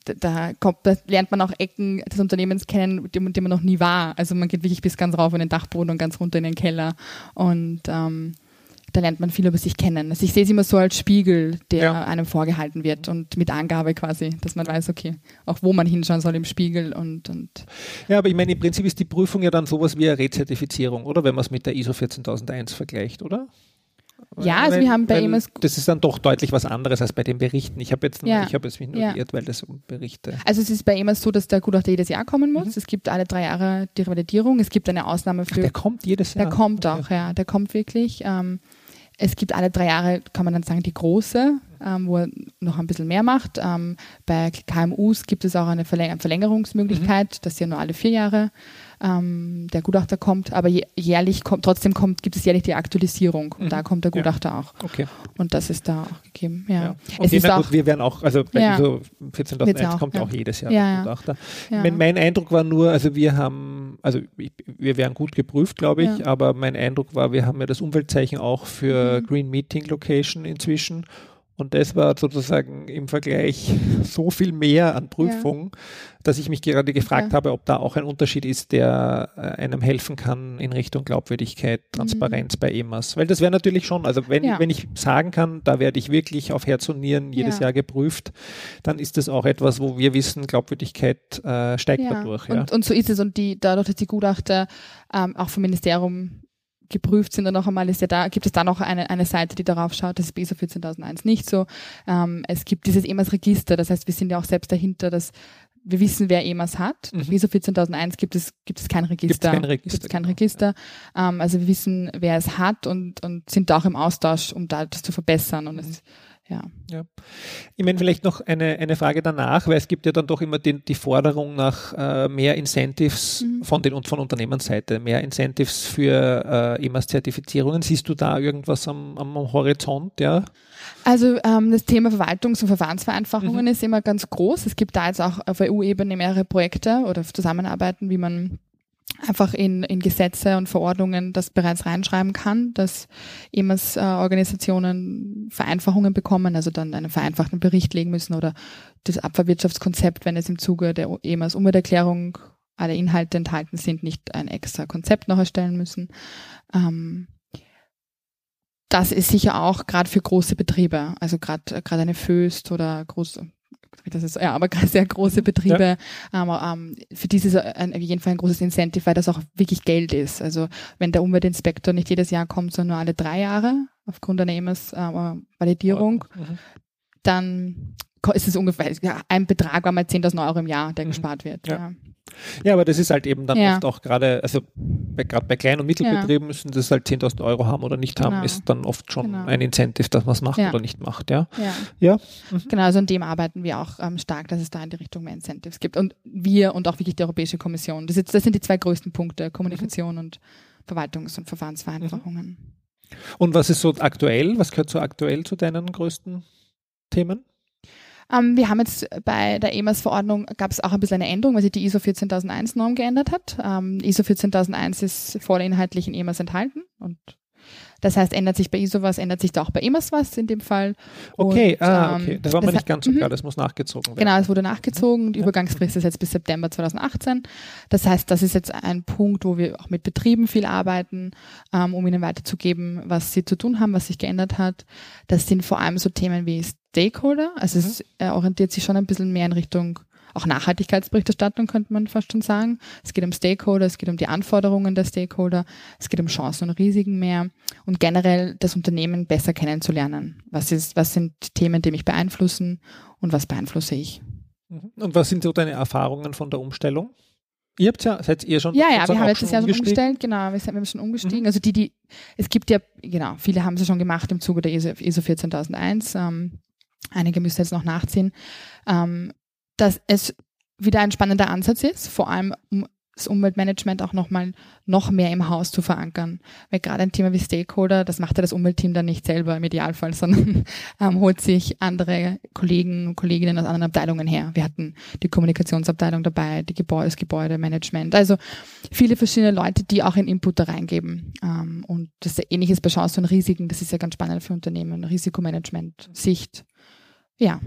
da, kommt, da lernt man auch Ecken des Unternehmens kennen, die, man- die man noch nie war. Also man geht wirklich bis ganz rauf in den Dachboden und ganz runter in den Keller und ähm, da lernt man viel über sich kennen. Also ich sehe es immer so als Spiegel, der Ja. einem vorgehalten wird und mit Angabe quasi, dass man weiß, okay, auch wo man hinschauen soll im Spiegel und, und Ja, aber ich meine, im Prinzip ist die Prüfung ja dann sowas wie eine Rezertifizierung, oder? Wenn man es mit der ISO 14001 vergleicht, oder? Ja, also wir haben bei EMAS Das ist dann doch deutlich was anderes als bei den Berichten. Ich habe jetzt, Ja. ich habe jetzt mich nur Ja. geirrt, weil das um Berichte. Also es ist bei EMAS so, dass der Gutachter jedes Jahr kommen muss. Mhm. Es gibt alle drei Jahre die Revalidierung. Es gibt eine Ausnahme Ach, für der kommt jedes Jahr. Der kommt auch, ja, der kommt wirklich. Ähm, es gibt alle drei Jahre, kann man dann sagen, die große, ähm, wo er noch ein bisschen mehr macht. Ähm, bei KMUs gibt es auch eine Verläng Verlängerungsmöglichkeit, Mhm. dass ja nur alle vier Jahre ähm, der Gutachter kommt, aber jährlich kommt, trotzdem kommt, gibt es jährlich die Aktualisierung und Mhm. da kommt der Ja. Gutachter auch. Okay. Und das ist da auch gegeben, ja. Ja. Und Es ist auch, gut, wir werden auch, also bei Ja. ISO Wird's 14001 auch, kommt ja. auch jedes Jahr Ja, der ja. Gutachter. ja. Mein, mein Eindruck war nur, also wir haben, also ich, wir werden gut geprüft, glaube ich, Ja. aber mein Eindruck war, wir haben ja das Umweltzeichen auch für Mhm. Green Meeting Location inzwischen Und das war sozusagen im Vergleich so viel mehr an Prüfung, ja. dass ich mich gerade gefragt ja. habe, ob da auch ein Unterschied ist, der äh, einem helfen kann in Richtung Glaubwürdigkeit, Transparenz mhm. bei EMAS. Weil das wäre natürlich schon, also wenn, ja. wenn ich sagen kann, da werde ich wirklich auf Herz und Nieren jedes Jahr geprüft, dann ist das auch etwas, wo wir wissen, Glaubwürdigkeit äh, steigt dadurch. Und, und so ist es. Und die, dadurch, dass die Gutachter ähm, auch vom Ministerium geprüft sind dann noch einmal, ist ja da, gibt es da noch eine, eine Seite, die darauf schaut, das ist ISO 14001 nicht so. Ähm, es gibt dieses EMAS-Register, das heißt, wir sind ja auch selbst dahinter, dass wir wissen, wer EMAS hat. Mhm. ISO 14001 gibt es, gibt es kein Register. Gibt kein Register. Gibt's kein genau. Register. Ähm, also wir wissen, wer es hat und, und sind da auch im Austausch, um da das zu verbessern. Und es ja. ja. Ich meine, vielleicht noch eine, eine Frage danach, weil es gibt ja dann doch immer die, die Forderung nach äh, mehr Incentives mhm. von den von Unternehmensseite, mehr Incentives für äh, EMAS-Zertifizierungen. Siehst du da irgendwas am, am Horizont, ja? Also ähm, das Thema Verwaltungs- und Verfahrensvereinfachungen mhm. ist immer ganz groß. Es gibt da jetzt auch auf EU-Ebene mehrere Projekte oder Zusammenarbeiten, wie man einfach in, in Gesetze und Verordnungen das bereits reinschreiben kann, dass EMAS äh, Vereinfachungen bekommen, also dann einen vereinfachten Bericht legen müssen oder das Abfallwirtschaftskonzept, wenn es im Zuge der EMAS Umwelterklärung alle Inhalte enthalten sind, nicht ein extra Konzept noch erstellen müssen. Ähm, das ist sicher auch gerade für große Betriebe, also gerade gerade eine Föst oder große das ist ja, aber sehr große Betriebe, ja. ähm, ähm, für die ist es auf jeden Fall ein großes Incentive, weil das auch wirklich Geld ist. Also wenn der Umweltinspektor nicht jedes Jahr kommt, sondern nur alle drei Jahre aufgrund einer EMS-Validierung, äh, mhm. dann ist es ungefähr ja, ein Betrag, war mal 10.000 Euro im Jahr, der mhm. gespart wird. Ja. Ja, aber das ist halt eben dann oft auch gerade, also gerade bei Klein- und Mittelbetrieben müssen das halt 10.000 Euro haben oder nicht haben, genau. ist dann oft schon genau. ein Incentive, dass man es macht oder nicht macht, ja. Ja. ja. Mhm. Genau, also an dem arbeiten wir auch ähm, stark, dass es da in die Richtung mehr Incentives gibt. Und wir und auch wirklich die Europäische Kommission. Das, ist, das sind die zwei größten Punkte, Kommunikation mhm. und Verwaltungs- und Verfahrensvereinfachungen. Mhm. Und was ist so aktuell, was gehört so aktuell zu deinen größten Themen? Ähm, wir haben jetzt bei der EMAS-Verordnung gab es auch ein bisschen eine Änderung, weil sich die ISO 14001-Norm geändert hat. Ähm, ISO 14001 ist vorinhaltlich in EMAS enthalten und das heißt, ändert sich bei ISO was, ändert sich da auch bei EMAS was in dem Fall. Okay, und, ah, okay. das war mir nicht ganz so klar, mhm. das muss nachgezogen werden. Genau, es wurde nachgezogen. Die. Übergangsfrist ist jetzt bis September 2018. Das heißt, das ist jetzt ein Punkt, wo wir auch mit Betrieben viel arbeiten, ähm, um ihnen weiterzugeben, was sie zu tun haben, was sich geändert hat. Das sind vor allem so Themen wie Stakeholder. Also mhm. es äh, orientiert sich schon ein bisschen mehr in Richtung auch Nachhaltigkeitsberichterstattung, könnte man fast schon sagen. Es geht um Stakeholder, es geht um die Anforderungen der Stakeholder, es geht um Chancen und Risiken mehr und generell das Unternehmen besser kennenzulernen. Was ist, was sind Themen, die mich beeinflussen und was beeinflusse ich? Mhm. Und was sind so deine Erfahrungen von der Umstellung? Ihr habt ja, seid ihr schon? Ja, ja, wir haben jetzt das Jahr schon umgestellt, genau, wir sind, wir sind schon umgestiegen. Mhm. Also die, die, es gibt ja, genau, viele haben es schon gemacht im Zuge der ISO, ISO 14001. Ähm, einige müssen jetzt noch nachziehen. Ähm, dass es wieder ein spannender Ansatz ist, vor allem um das Umweltmanagement auch nochmal noch mehr im Haus zu verankern. Weil gerade ein Thema wie Stakeholder, das macht ja das Umweltteam dann nicht selber im Idealfall, sondern ähm, holt sich andere Kollegen und Kolleginnen aus anderen Abteilungen her. Wir hatten die Kommunikationsabteilung dabei, die Gebäude, das Gebäudemanagement. Also viele verschiedene Leute, die auch einen Input da reingeben. Ähm, und das ist ja ähnliches bei Chancen und Risiken. Das ist ja ganz spannend für Unternehmen. Risikomanagement, Sicht. Ja,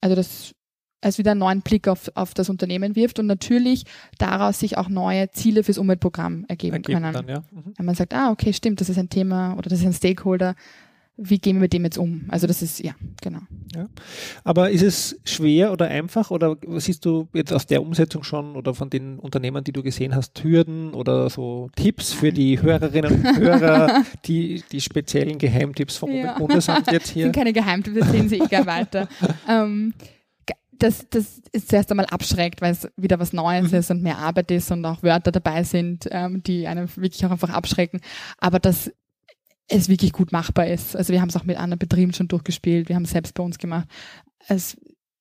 also das als wieder einen neuen Blick auf, auf das Unternehmen wirft und natürlich daraus sich auch neue Ziele fürs Umweltprogramm ergeben, ergeben können. Dann, ja. mhm. Wenn man sagt, ah, okay, stimmt, das ist ein Thema oder das ist ein Stakeholder, wie gehen wir mit dem jetzt um? Also das ist, ja, genau. Ja. Aber ist es schwer oder einfach oder siehst du jetzt aus der Umsetzung schon oder von den Unternehmen, die du gesehen hast, Hürden oder so Tipps für die Hörerinnen und Hörer, die, die speziellen Geheimtipps vom ja. Bundesamt jetzt hier? Das sind keine Geheimtipps, das sehen Sie egal weiter. ähm, das, das ist zuerst einmal abschreckt, weil es wieder was Neues mhm. ist und mehr Arbeit ist und auch Wörter dabei sind, ähm, die einen wirklich auch einfach abschrecken. Aber dass es wirklich gut machbar ist. Also wir haben es auch mit anderen Betrieben schon durchgespielt, wir haben es selbst bei uns gemacht. Es,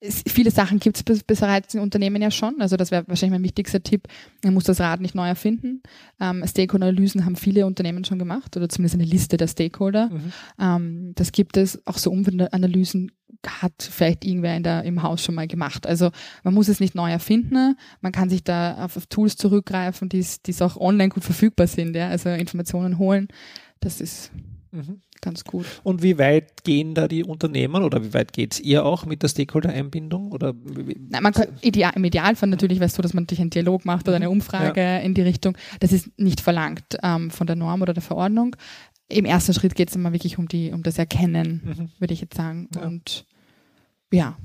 es, viele Sachen gibt es bereits in Unternehmen ja schon. Also das wäre wahrscheinlich mein wichtigster Tipp. Man muss das Rad nicht neu erfinden. Ähm, Stakeholder-Analysen haben viele Unternehmen schon gemacht oder zumindest eine Liste der Stakeholder. Mhm. Ähm, das gibt es. Auch so Umweltanalysen hat vielleicht irgendwer in der, im Haus schon mal gemacht. Also man muss es nicht neu erfinden, man kann sich da auf, auf Tools zurückgreifen, die es auch online gut verfügbar sind, ja? also Informationen holen. Das ist mhm. Ganz gut. Und wie weit gehen da die Unternehmen oder wie weit geht es ihr auch mit der Stakeholder-Einbindung? Nein, man kann, ideal, Im Idealfall natürlich es so, dass man durch einen Dialog macht oder eine mhm. Umfrage ja. in die Richtung. Das ist nicht verlangt ähm, von der Norm oder der Verordnung. Im ersten Schritt geht es immer wirklich um, die, um das Erkennen, mhm. würde ich jetzt sagen. Ja. Und ja,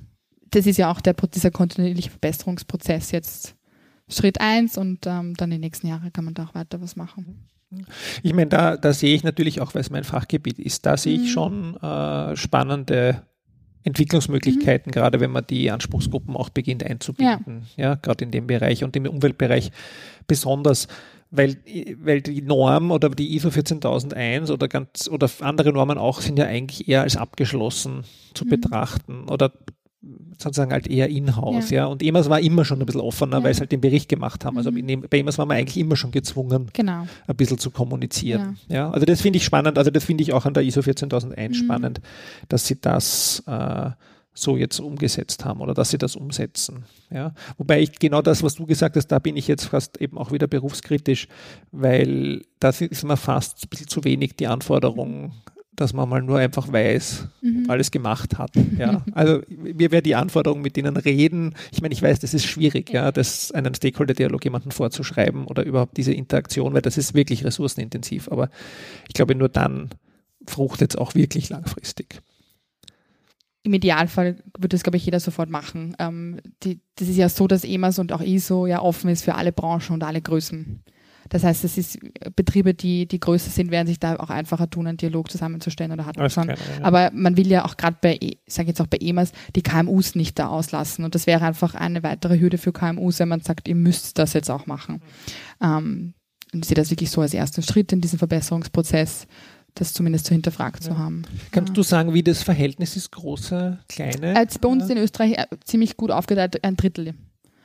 das ist ja auch der, dieser kontinuierliche Verbesserungsprozess jetzt Schritt eins und ähm, dann die nächsten Jahre kann man da auch weiter was machen. Ich meine, da, da sehe ich natürlich auch, weil es mein Fachgebiet ist, da sehe ich mhm. schon äh, spannende Entwicklungsmöglichkeiten, mhm. gerade wenn man die Anspruchsgruppen auch beginnt einzubinden. Ja, ja gerade in dem Bereich und im Umweltbereich besonders, weil, weil die Norm oder die ISO 14001 oder ganz oder andere Normen auch sind ja eigentlich eher als abgeschlossen zu mhm. betrachten oder sozusagen halt eher in-house, ja. ja. Und EMAS war immer schon ein bisschen offener, ja. weil sie halt den Bericht gemacht haben. Also mhm. bei EMAS war man eigentlich immer schon gezwungen, genau. ein bisschen zu kommunizieren. Ja, ja also das finde ich spannend, also das finde ich auch an der ISO 14001 mhm. spannend, dass sie das äh, so jetzt umgesetzt haben oder dass sie das umsetzen. Ja. Wobei ich genau das, was du gesagt hast, da bin ich jetzt fast eben auch wieder berufskritisch, weil das ist mir fast ein bisschen zu wenig die Anforderung dass man mal nur einfach weiß, mhm. alles gemacht hat. Ja. Also mir wäre die Anforderung, mit denen reden, ich meine, ich weiß, das ist schwierig, ja, das einen Stakeholder-Dialog jemanden vorzuschreiben oder überhaupt diese Interaktion, weil das ist wirklich ressourcenintensiv. Aber ich glaube, nur dann fruchtet es auch wirklich langfristig. Im Idealfall würde das, glaube ich, jeder sofort machen. Ähm, die, das ist ja so, dass EMAS und auch ISO ja offen ist für alle Branchen und alle Größen. Das heißt, es ist Betriebe, die, die größer sind, werden sich da auch einfacher tun, einen Dialog zusammenzustellen oder hat man schon. Keine, ja. Aber man will ja auch gerade bei, ich sage jetzt auch bei EMAS, die KMUs nicht da auslassen. Und das wäre einfach eine weitere Hürde für KMUs, wenn man sagt, ihr müsst das jetzt auch machen. Ähm, und ich sehe das wirklich so als ersten Schritt in diesem Verbesserungsprozess, das zumindest zu hinterfragt ja. zu haben. Kannst ja. du sagen, wie das Verhältnis ist, große, kleine? Als bei uns in Österreich äh, ziemlich gut aufgeteilt, ein Drittel.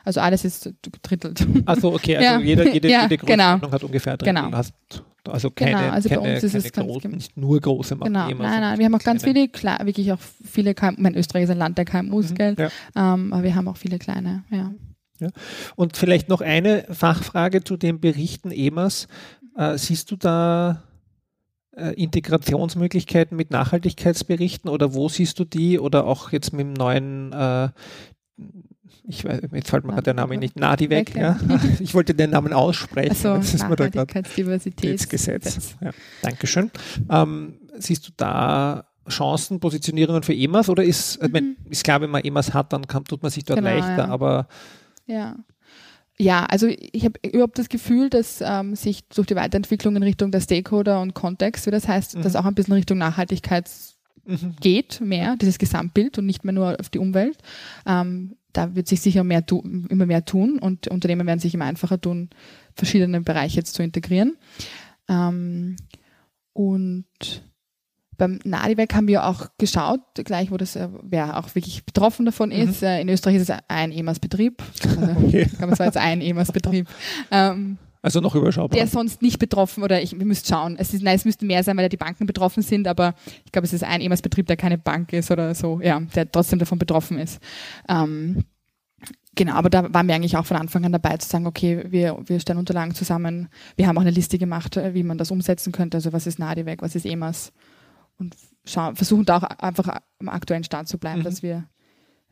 Also alles ist gedrittelt. Also okay, also ja. jede, jede, ja, jede genau. hat ungefähr drei genau. Hast, also keine, genau, also keine, bei uns ist es großen, nicht nur große Genau, nein, nein, wir haben auch ganz viele, klar, wirklich auch viele KMU, mein Österreich ist ein Land der KMUs, mhm, gell? Ja. Ähm, aber wir haben auch viele kleine, ja. ja. Und vielleicht noch eine Fachfrage zu den Berichten EMAS. Äh, siehst du da äh, Integrationsmöglichkeiten mit Nachhaltigkeitsberichten oder wo siehst du die oder auch jetzt mit dem neuen äh, ich weiß, jetzt fällt mir gerade der Name nicht, Nadi weg, ja. Ich wollte den Namen aussprechen. Also, jetzt ist mir da Nachhaltigkeitsdiversitätsgesetz. Ja, Dankeschön. Ähm, siehst du da Chancen, Positionierungen für EMAS oder ist, mhm. mein, ist klar, wenn man EMAS hat, dann kann, tut man sich dort genau, leichter, ja. aber ja. Ja, also ich habe überhaupt das Gefühl, dass ähm, sich durch die Weiterentwicklung in Richtung der Stakeholder und Kontext, wie das heißt, mhm. dass auch ein bisschen Richtung Nachhaltigkeits mhm. geht, mehr, dieses Gesamtbild und nicht mehr nur auf die Umwelt. Ähm, da wird sich sicher mehr immer mehr tun und Unternehmen werden sich immer einfacher tun, verschiedene Bereiche jetzt zu integrieren. Ähm, und beim Nadiwerk haben wir auch geschaut, gleich wo das, äh, wer auch wirklich betroffen davon mhm. ist. Mhm. In Österreich ist es ein EMAS-Betrieb. Also, okay. kann man sagen, es ein EMAS-Betrieb. Ähm, also noch überschaubar. Der sonst nicht betroffen oder ich, wir müssen schauen. Es ist, nein, es müssten mehr sein, weil ja die Banken betroffen sind, aber ich glaube, es ist ein EMAS-Betrieb, der keine Bank ist oder so, ja, der trotzdem davon betroffen ist. Ähm, Genau, aber da waren wir eigentlich auch von Anfang an dabei zu sagen, okay, wir, wir stellen Unterlagen zusammen. Wir haben auch eine Liste gemacht, wie man das umsetzen könnte. Also was ist NADIVEC, was ist EMAS? Und schauen, versuchen da auch einfach am aktuellen Stand zu bleiben, mhm. dass wir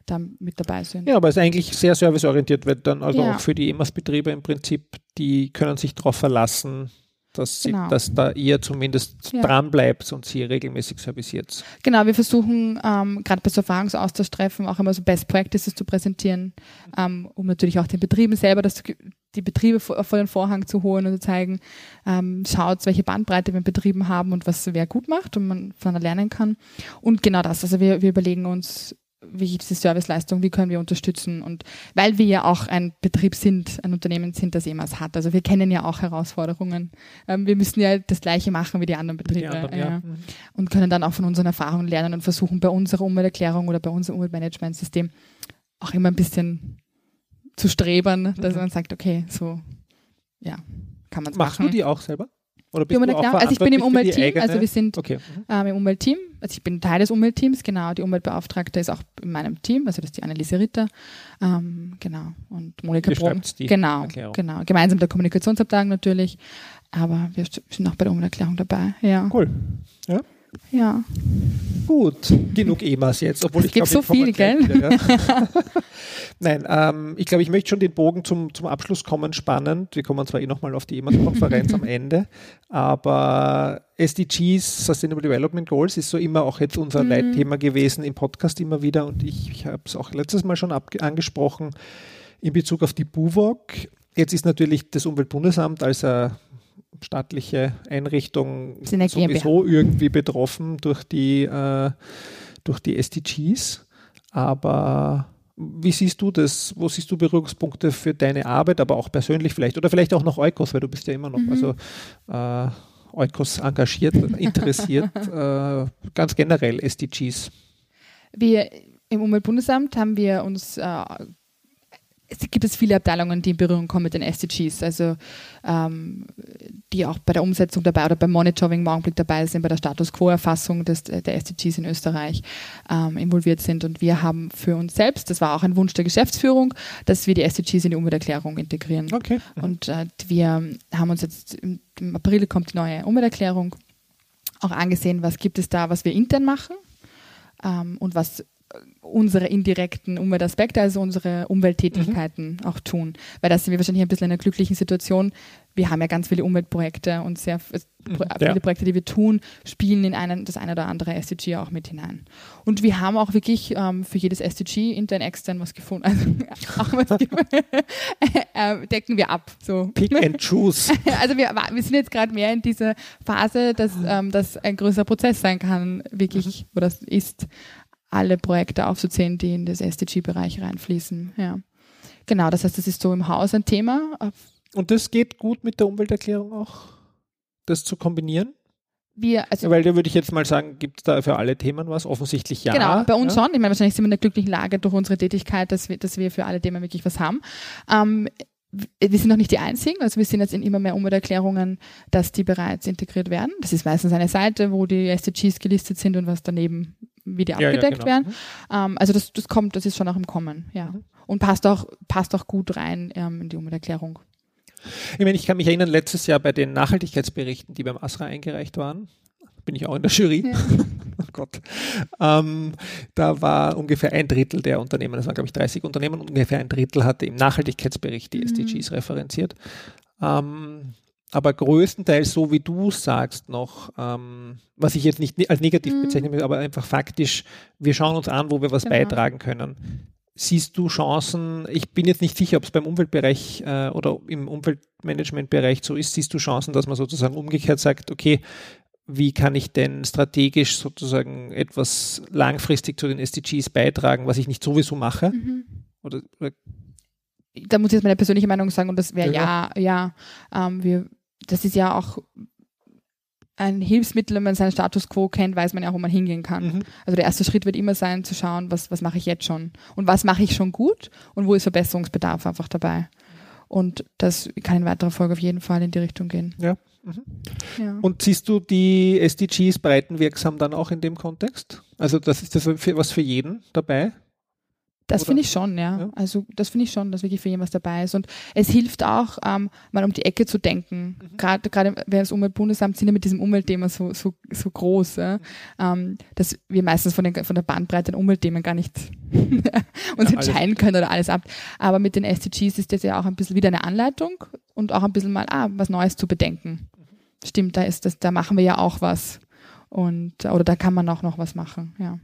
da mit dabei sind. Ja, aber es ist eigentlich sehr serviceorientiert, wird dann also ja. auch für die EMAS-Betriebe im Prinzip, die können sich darauf verlassen, dass, sie, genau. dass da ihr zumindest ja. dran bleibt und sie regelmäßig serviciert. Genau, wir versuchen ähm, gerade bei so Erfahrungsaustausch-Treffen auch immer so Best Practices zu präsentieren, ähm, um natürlich auch den Betrieben selber das, die Betriebe vor, vor, den Vorhang zu holen und zu zeigen, ähm, schaut, welche Bandbreite wir Betrieben haben und was wer gut macht und man voneinander lernen kann. Und genau das, also wir, wir überlegen uns, wie diese Serviceleistung, wie können wir unterstützen und weil wir ja auch ein Betrieb sind, ein Unternehmen sind, das EMAS hat. Also wir kennen ja auch Herausforderungen. Ähm, wir müssen ja das Gleiche machen wie die anderen Betriebe die anderen, ja. Mhm. und können dann auch von unseren Erfahrungen lernen und versuchen bei unserer Umwelterklärung oder bei unserem Umweltmanagementsystem auch immer ein bisschen zu strebern, dass mhm. man sagt, okay, so ja, kann man es machen. Machst du die auch selber? Oder bist du auch. Also ich bin im Umweltteam, also wir sind Okay. mhm. ähm, im Umweltteam. Also ich bin Teil des Umweltteams, genau. Die Umweltbeauftragte ist auch in meinem Team, also das ist die Anneliese Ritter. Ähm, genau. Und Monika Brom. Genau, Erklärung. genau. Gemeinsam der Kommunikationsabteilung natürlich. Aber wir sind auch bei der Umwelterklärung dabei. Ja. Cool. Ja. Gut, genug EMAs jetzt, obwohl Es ich gibt glaube, so viel, gleich Wieder, ja. Nein, ähm, ich glaube, ich möchte schon den Bogen zum, zum Abschluss kommen, spannend. Wir kommen zwar eh nochmal auf die EMAS-Konferenz am Ende, aber SDGs, Sustainable Development Goals, ist so immer auch jetzt unser Mhm. Leitthema gewesen im Podcast immer wieder und ich, ich habe es auch letztes Mal schon angesprochen in Bezug auf die BUWOG. Jetzt ist natürlich das Umweltbundesamt als eine staatliche Einrichtung Sind sowieso irgendwie betroffen durch die, äh, durch die SDGs. Aber wie siehst du das? Wo siehst du Berührungspunkte für deine Arbeit, aber auch persönlich vielleicht? Oder vielleicht auch noch Eukos, weil du bist ja immer noch Mhm. also, äh, Eukos engagiert, interessiert, äh, ganz generell SDGs. Wir im Umweltbundesamt haben wir uns äh, gibt es viele Abteilungen, die in Berührung kommen mit den SDGs, also ähm, die auch bei der Umsetzung dabei oder beim Monitoring im Augenblick dabei sind, bei der Status Quo-Erfassung des, der SDGs in Österreich ähm, involviert sind. Und wir haben für uns selbst, das war auch ein Wunsch der Geschäftsführung, dass wir die SDGs in die Umwelterklärung integrieren. Okay. Und äh, wir haben uns jetzt im, im April kommt die neue Umwelterklärung auch angesehen, was gibt es da, was wir intern machen ähm, und was äh, unsere indirekten Umweltaspekte, also unsere Umwelttätigkeiten auch tun. Weil da sind wir wahrscheinlich ein bisschen in einer glücklichen Situation. Wir haben ja ganz viele Umweltprojekte und sehr es- Pro- ja. viele Projekte, die wir tun, spielen in einen, das eine oder andere SDG auch mit hinein. Und wir haben auch wirklich ähm, für jedes SDG intern, extern was gefunden. Also auch was äh, decken wir ab. So. Pick and choose. Also wir, wir sind jetzt gerade mehr in dieser Phase, dass ähm, das ein größerer Prozess sein kann, wirklich, oder es ist, alle Projekte aufzuzählen, die in das SDG-Bereich reinfließen. Ja. Genau, das heißt, das ist so im Haus ein Thema. Und das geht gut mit der Umwelterklärung auch, das zu kombinieren? Wir, also Weil da würde ich jetzt mal sagen, gibt es da für alle Themen was? Offensichtlich ja. Genau, bei uns ja. schon. Ich meine, wahrscheinlich sind wir in einer glücklichen Lage durch unsere Tätigkeit, dass wir, dass wir für alle Themen wirklich was haben. Ähm, wir sind noch nicht die Einzigen, also wir sehen jetzt in immer mehr Umwelterklärungen, dass die bereits integriert werden. Das ist meistens eine Seite, wo die SDGs gelistet sind und was daneben wieder Ja, ja, abgedeckt genau. werden. Ähm, also das, das kommt, das ist schon auch im Kommen, ja. Mhm. Und passt auch, passt auch gut rein ähm, in die Umwelterklärung. Ich meine, ich kann mich erinnern, letztes Jahr bei den Nachhaltigkeitsberichten, die beim ASRA eingereicht waren, bin ich auch in der Jury. Ja. oh Gott. Ähm, da war ungefähr ein Drittel der Unternehmen, das waren glaube ich 30 Unternehmen, und ungefähr ein Drittel hatte im Nachhaltigkeitsbericht die Mhm. SDGs referenziert. Ähm, aber größtenteils so wie du sagst noch, ähm, was ich jetzt nicht ne- als negativ Mhm. bezeichnen will, aber einfach faktisch, wir schauen uns an, wo wir was Genau. beitragen können. Siehst du Chancen, ich bin jetzt nicht sicher, ob es beim Umweltbereich äh, oder im Umweltmanagementbereich so ist, siehst du Chancen, dass man sozusagen umgekehrt sagt, okay, wie kann ich denn strategisch sozusagen etwas langfristig zu den SDGs beitragen, was ich nicht sowieso mache? Mhm. Oder, oder da muss ich jetzt meine persönliche Meinung sagen und das wäre Ja, ja, ja, ähm, wir, das ist ja auch ein Hilfsmittel, wenn man seinen Status quo kennt, weiß man ja auch, wo man hingehen kann. Mhm. Also der erste Schritt wird immer sein, zu schauen, was, was mache ich jetzt schon und was mache ich schon gut und wo ist Verbesserungsbedarf einfach dabei. Und das kann in weiterer Folge auf jeden Fall in die Richtung gehen. Ja. Mhm. Ja. Und siehst du die SDGs breitenwirksam dann auch in dem Kontext? Also das ist das für, was für jeden dabei? Das finde ich schon, ja. Ja. Also das finde ich schon, dass wirklich für jemand was dabei ist. Und es hilft auch, ähm, mal um die Ecke zu denken. Mhm. Gerade gerade wir als Umweltbundesamt sind ja mit diesem Umweltthema so, so, so groß, ja, ähm, dass wir meistens von, den, von der Bandbreite an Umweltthemen gar nicht uns Ja, entscheiden können oder alles ab. Aber mit den SDGs ist das ja auch ein bisschen wieder eine Anleitung und auch ein bisschen mal ah, was Neues zu bedenken. Stimmt, da ist das, da machen wir ja auch was. Und, oder da kann man auch noch was machen, ja.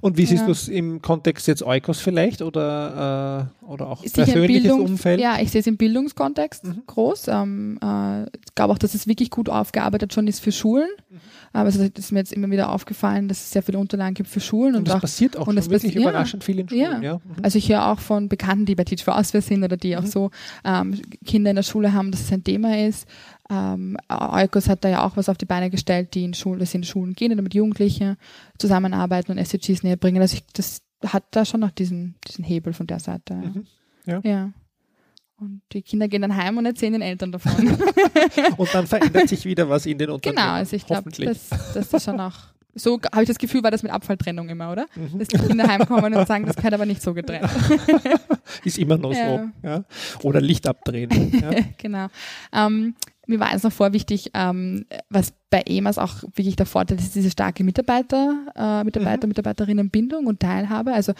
Und wie siehst Ja. du es im Kontext jetzt Eukos vielleicht oder, äh, oder auch persönliches Bildungs- Umfeld? Ja, ich sehe es im Bildungskontext Mhm. groß. Ähm, äh, ich glaube auch, dass es wirklich gut aufgearbeitet schon ist für Schulen. Mhm. Aber es ist mir jetzt immer wieder aufgefallen, dass es sehr viele Unterlagen gibt für Schulen Und und, das auch passiert auch und schon das wirklich ja. überraschend viel in Schulen. Ja. Ja. Mhm. also ich höre auch von Bekannten, die bei Teach for Austria sind oder die auch Mhm. so ähm, Kinder in der Schule haben, dass es ein Thema ist. Ähm, Eukos hat da ja auch was auf die Beine gestellt, die in Schulen, dass sie in Schulen gehen oder mit Jugendlichen zusammenarbeiten und SDGs näher bringen. Also ich, das hat da schon noch diesen, diesen Hebel von der Seite. Mhm. Ja. ja. Und die Kinder gehen dann heim und erzählen den Eltern davon. und dann verändert sich wieder was in den Unternehmen. Genau, also ich glaube, dass, dass das schon auch so habe ich das Gefühl, war das mit Abfalltrennung immer, oder? Mhm. Dass die Kinder heimkommen und sagen, das gehört aber nicht so getrennt. Ist immer noch ja. so. Ja? Oder Licht abdrehen. Ja? genau. Ähm, mir war eins noch vor wichtig, ähm, was bei EMAS auch wirklich der Vorteil ist, diese starke Mitarbeiter, äh, Mitarbeiter, mhm. Mitarbeiterinnenbindung und Teilhabe. Also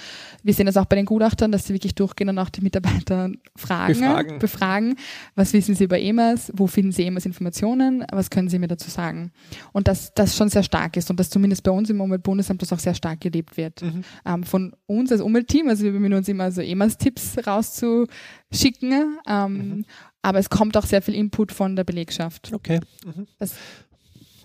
wir sehen das auch bei den Gutachtern, dass sie wirklich durchgehen und auch die Mitarbeiter fragen, befragen. befragen. Was wissen sie über EMAS? Wo finden sie EMAS Informationen? Was können sie mir dazu sagen? Und dass das schon sehr stark ist und dass zumindest bei uns im Umweltbundesamt das auch sehr stark gelebt wird. Mhm. Ähm, von uns als Umweltteam, also wir bemühen uns immer so EMAS-Tipps rauszuschicken. Ähm, mhm. Aber es kommt auch sehr viel Input von der Belegschaft. Okay. Mhm.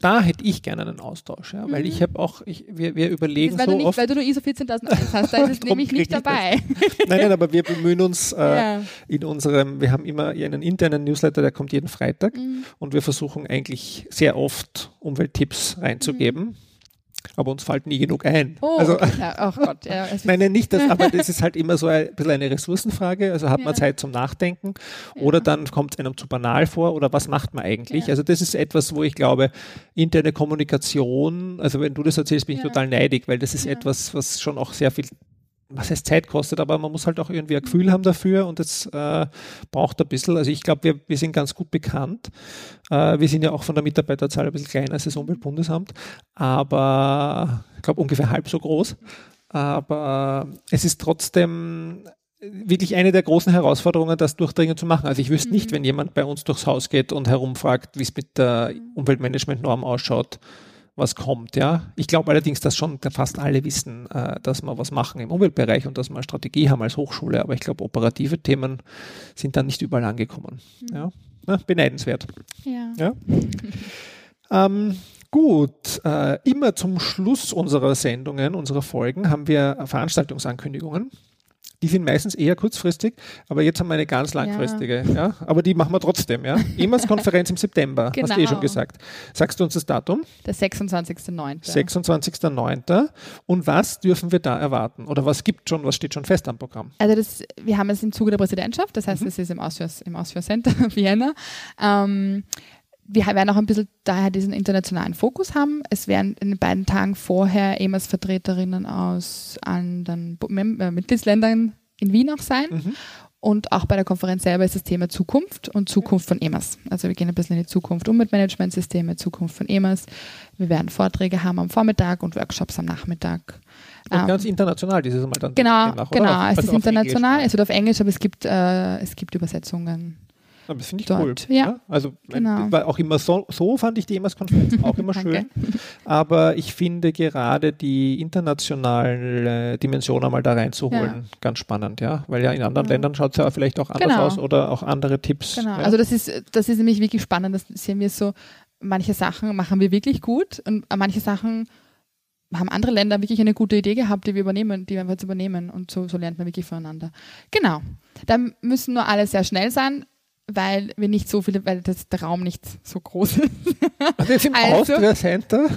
da hätte ich gerne einen Austausch, ja, weil mhm. ich habe auch, ich, wir, wir überlegen weil so du nicht, oft, Weil du nur ISO 14001 hast, da ist es nämlich nicht dabei. nein, nein, aber wir bemühen uns äh, ja. in unserem, wir haben immer einen internen Newsletter, der kommt jeden Freitag mhm. und wir versuchen eigentlich sehr oft Umwelttipps reinzugeben. Aber uns fällt nie genug ein. Oh, also, ja, oh Gott. Ja, nein, nein, nicht das, aber das ist halt immer so ein bisschen eine Ressourcenfrage. Also hat ja. man Zeit zum Nachdenken oder dann kommt es einem zu banal vor oder was macht man eigentlich? Also das ist etwas, wo ich glaube, interne Kommunikation, also wenn du das erzählst, bin ich total neidig, weil das ist etwas, was schon auch sehr viel was heißt Zeit kostet, aber man muss halt auch irgendwie ein Gefühl haben dafür und das äh, braucht ein bisschen. Also ich glaube, wir, wir sind ganz gut bekannt. Äh, wir sind ja auch von der Mitarbeiterzahl ein bisschen kleiner als das Umweltbundesamt, aber ich glaube ungefähr halb so groß. Aber es ist trotzdem wirklich eine der großen Herausforderungen, das durchdringend zu machen. Also ich wüsste mhm. nicht, wenn jemand bei uns durchs Haus geht und herumfragt, wie es mit der Umweltmanagementnorm ausschaut, was kommt. Ja, ich glaube allerdings, dass schon fast alle wissen, äh, dass wir was machen im Umweltbereich und dass wir eine Strategie haben als Hochschule. Aber ich glaube, operative Themen sind dann nicht überall angekommen. Mhm. Ja, Na, beneidenswert. Ja. ja? ähm, Gut, äh, immer zum Schluss unserer Sendungen, unserer Folgen, haben wir Veranstaltungsankündigungen. Die sind meistens eher kurzfristig, aber jetzt haben wir eine ganz langfristige. Ja. ja aber die machen wir trotzdem. Ja? EMAS-Konferenz im September, genau. hast du eh schon genau. gesagt. Sagst du uns das Datum? Der 26.09. 26.09. Und was dürfen wir da erwarten? Oder was gibt schon, was steht schon fest am Programm? Also das, wir haben es im Zuge der Präsidentschaft, das heißt, mhm. es ist im Ausführs, im Ausführcenter Vienna. Ähm, wir werden auch ein bisschen daher diesen internationalen Fokus haben. Es werden in den beiden Tagen vorher EMAS-Vertreterinnen aus anderen äh, Mitgliedsländern in Wien auch sein. Mhm. Und auch bei der Konferenz selber ist das Thema Zukunft und Zukunft von EMAS. Also wir gehen ein bisschen in die Zukunft, Umweltmanagementsysteme, Zukunft von EMAS. Wir werden Vorträge haben am Vormittag und Workshops am Nachmittag. Und ähm, ganz international dieses Mal dann. Genau, nach, genau. Es also ist international, Englisch. es wird auf Englisch, aber es gibt, äh, es gibt Übersetzungen das finde ich dort. cool. Ja. ja? Also genau. war auch immer so, so fand ich die EMAS-Konferenz auch immer schön. Aber ich finde gerade die internationale Dimension einmal da reinzuholen ja. ganz spannend, ja. Weil ja in anderen genau. Ländern schaut es ja vielleicht auch anders genau. aus oder auch andere Tipps. Genau. Ja? Also das ist, das ist nämlich wirklich spannend. Das sehen wir so, manche Sachen machen wir wirklich gut und manche Sachen haben andere Länder wirklich eine gute Idee gehabt, die wir übernehmen, die wir jetzt übernehmen und so, so lernt man wirklich voneinander. Genau. Da müssen nur alle sehr schnell sein weil wir nicht so viele, weil das, der Raum nicht so groß ist. Das ist im also, Austria Center?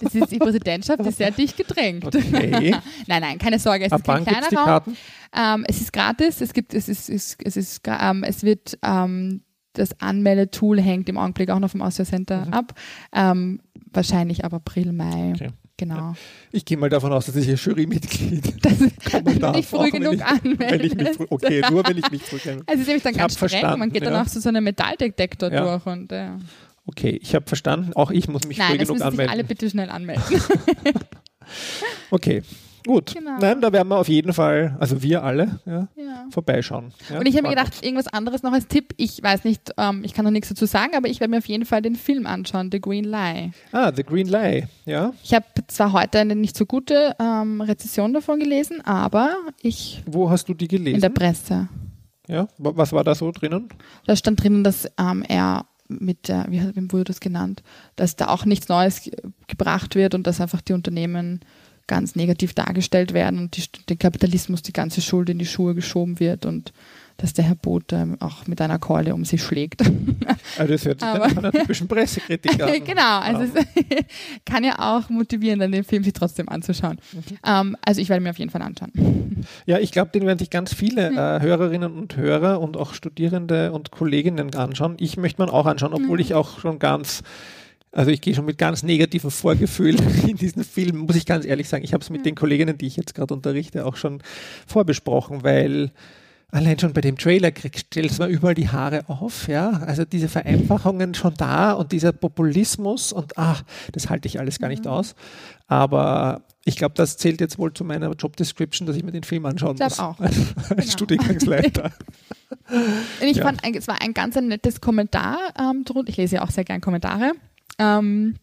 Das ist die Präsidentschaft, die ist sehr dicht gedrängt. Okay. nein, nein, keine Sorge, es Ab ist kein kleiner Raum. Ähm, es ist gratis, es gibt, es ist, es, es ist, ähm, es wird, ähm, das Anmeldetool hängt im Augenblick auch noch vom Austria Center mhm. ab. Ähm, wahrscheinlich ab April, Mai. Okay. Genau. Ich gehe mal davon aus, dass ich ein Jurymitglied kommen darf. Nicht früh genug anmelden. okay, nur wenn ich mich früh kenne. Also ist nämlich dann ich ganz streng. Verstanden, man geht ja. danach zu so einem Metalldetektor ja. durch und ja. Okay, ich habe verstanden. Auch ich muss mich Nein, früh genug anmelden. Nein, alle bitte schnell anmelden. okay, Gut, genau. nein, da werden wir auf jeden Fall, also wir alle, ja, ja. vorbeischauen. Ja, und ich habe mir gedacht, irgendwas anderes noch als Tipp. Ich weiß nicht, ähm, ich kann noch nichts dazu sagen, aber ich werde mir auf jeden Fall den Film anschauen, The Green Lie. Ah, The Green Lie, ja. Ich habe zwar heute eine nicht so gute ähm, Rezession davon gelesen, aber ich. Wo hast du die gelesen? In der Presse. Ja, was war da so drinnen? Da stand drinnen, dass ähm, er mit der, wie, wie wurde das genannt, dass da auch nichts Neues gebracht wird und dass einfach die Unternehmen ganz negativ dargestellt werden und die, den Kapitalismus die ganze Schuld in die Schuhe geschoben wird und dass der Herr Bote auch mit einer Keule um sich schlägt. Also das hört sich dann nach einer typischen Pressekritik an. genau, also es kann ja auch motivieren, dann den Film sich trotzdem anzuschauen. Mhm. Ähm, also ich werde mir auf jeden Fall anschauen. Ja, ich glaube, den werden sich ganz viele äh, Hörerinnen und Hörer und auch Studierende und Kolleginnen anschauen. Ich möchte mir auch anschauen, obwohl ich auch schon ganz also ich gehe schon mit ganz negativem Vorgefühl in diesen Film, muss ich ganz ehrlich sagen. Ich habe es mit den Kolleginnen, die ich jetzt gerade unterrichte, auch schon vorbesprochen, weil allein schon bei dem Trailer kriegst, stellst du mal überall die Haare auf, ja. Also diese Vereinfachungen schon da und dieser Populismus und ach, das halte ich alles gar nicht aus. Aber ich glaube, das zählt jetzt wohl zu meiner Job Description, dass ich mir den Film anschauen Ich muss. auch. Als, als Genau. Studiengangsleiter. Und ich Ja. fand, es war ein ganz nettes Kommentar ähm, drunter. Ich lese ja auch sehr gern Kommentare ähm,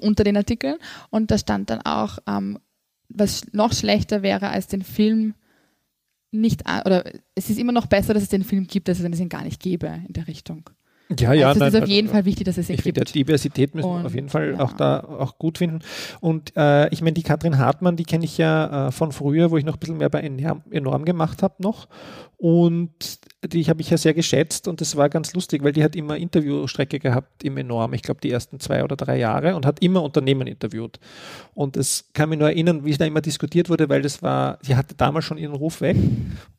unter den Artikeln. Und da stand dann auch, ähm, was noch schlechter wäre als den Film nicht, oder es ist immer noch besser, dass es den Film gibt, als wenn es ihn gar nicht gäbe in der Richtung. Ja, ja, also es ist auf jeden also- Fall wichtig, dass es Ich gibt. Diversität müssen wir Und, auf jeden Fall ja. auch da auch gut finden. Und äh, ich meine, die Katrin Hartmann, die kenne ich ja äh, von früher, wo ich noch ein bisschen mehr bei Enorm, gemacht habe noch. Und die habe ich ja sehr geschätzt und das war ganz lustig, weil die hat immer Interviewstrecke gehabt im Enorm. Ich glaube, die ersten zwei oder drei Jahre und hat immer Unternehmen interviewt. Und es kann mich nur erinnern, wie da immer diskutiert wurde, weil das war, sie hatte damals schon ihren Ruf weg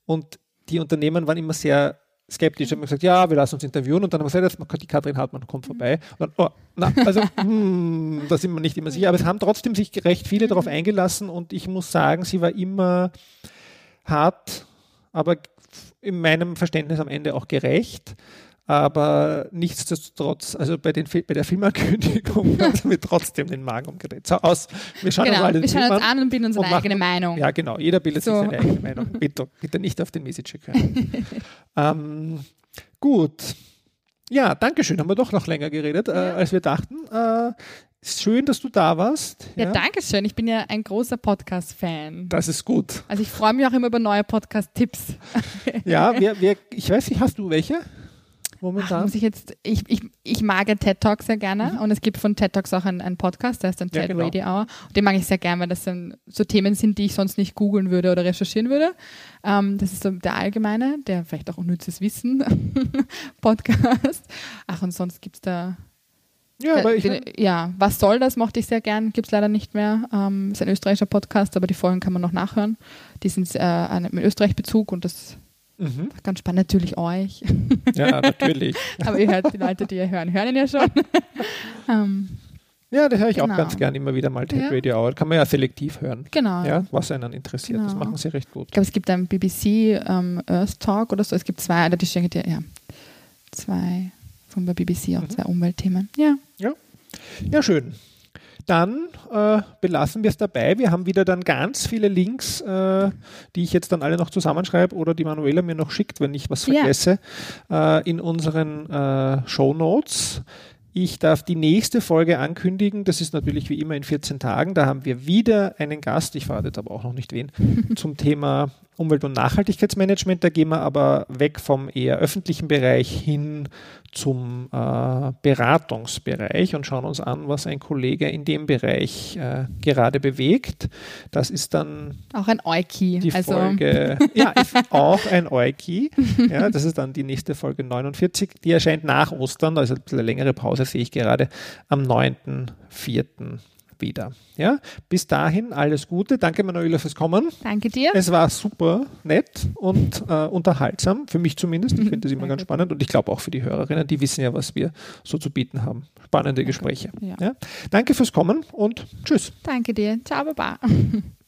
und die Unternehmen waren immer sehr skeptisch. Haben gesagt, ja, wir lassen uns interviewen und dann haben wir gesagt, jetzt, die Katrin Hartmann kommt vorbei. Und dann, oh, na, also, hm, da sind wir nicht immer sicher. Aber es haben trotzdem sich recht viele darauf eingelassen und ich muss sagen, sie war immer hart, aber in meinem Verständnis am Ende auch gerecht. Aber nichtsdestotrotz, also bei, den, bei der Filmankündigung haben wir trotzdem den Magen umgedreht. So aus, wir schauen uns Genau, alle den wir schauen uns an und bilden unsere und machen- eigene Meinung. Ja, genau. Jeder bildet So. sich seine eigene Meinung. Bitte, bitte nicht auf den Message hören. ähm, gut. Ja, danke schön. Haben wir doch noch länger geredet, äh, Ja. als wir dachten. Äh, ist schön, dass du da warst. Ja, danke schön. Ich bin ja ein großer Podcast-Fan. Das ist gut. Also ich freue mich auch immer über neue Podcast-Tipps. Ja, wir, wir, ich weiß nicht, hast du welche? Ach, Momentan? muss ich jetzt, ich, ich, ich mag ja TED Talk sehr gerne und es gibt von TED Talks auch einen, einen Podcast, der heißt dann Mhm. Ja, TED genau. Radio Hour. Und den mag ich sehr gerne, weil das dann so Themen sind, die ich sonst nicht googeln würde oder recherchieren würde. Ähm, das ist so der allgemeine, der vielleicht auch unnützes Wissen Podcast. Ach, und sonst gibt es da ja, aber ich, den, ja, was soll das, mochte ich sehr gern, gibt es leider nicht mehr. Ähm, ist ein österreichischer Podcast, aber die Folgen kann man noch nachhören. Die sind äh, mit Österreich-Bezug und das mhm. ganz spannend. Natürlich euch. ja, natürlich. aber ihr hört, die Leute, die ihr hören, hören ihn ja schon. ähm, Ja, das höre ich auch Genau. ganz gern immer wieder mal TED Ja. Radio Hour. Kann man ja selektiv hören. genau. Ja, was einen interessiert. Das Genau. machen sie recht gut. Ich glaube, es gibt einen BBC ähm, Earth Talk oder so. Es gibt zwei, oder die stehen ja, zwei von der BBC, auch Mhm. zwei Umweltthemen. Ja. Ja, schön. Dann äh, belassen wir es dabei. Wir haben wieder dann ganz viele Links, äh, die ich jetzt dann alle noch zusammenschreibe oder die Manuela mir noch schickt, wenn ich was Ja. vergesse, äh, in unseren äh, Show Notes. Ich darf die nächste Folge ankündigen. Das ist natürlich wie immer in 14 Tagen. Da haben wir wieder einen Gast, ich verrate jetzt aber auch noch nicht wen, zum Thema Umwelt- und Nachhaltigkeitsmanagement. Da gehen wir aber weg vom eher öffentlichen Bereich hin zum äh, Beratungsbereich und schauen uns an, was ein Kollege in dem Bereich äh, gerade bewegt. Das ist dann Auch ein Euki. die also, Folge, ja, auch ein Euki. Ja, das ist dann die nächste Folge 49. Die erscheint nach Ostern, also eine längere Pause sehe ich gerade am 9.4. wieder. Ja, bis dahin alles Gute. Danke, Manuela, fürs Kommen. Danke dir. Es war super nett und äh, unterhaltsam, für mich zumindest. Ich finde das immer Sehr ganz gut. spannend und ich glaube auch für die Hörerinnen, die wissen ja, was wir so zu bieten haben. Spannende Gespräche. Ja. Ja. Danke fürs Kommen und tschüss. Danke dir. Ciao, Baba.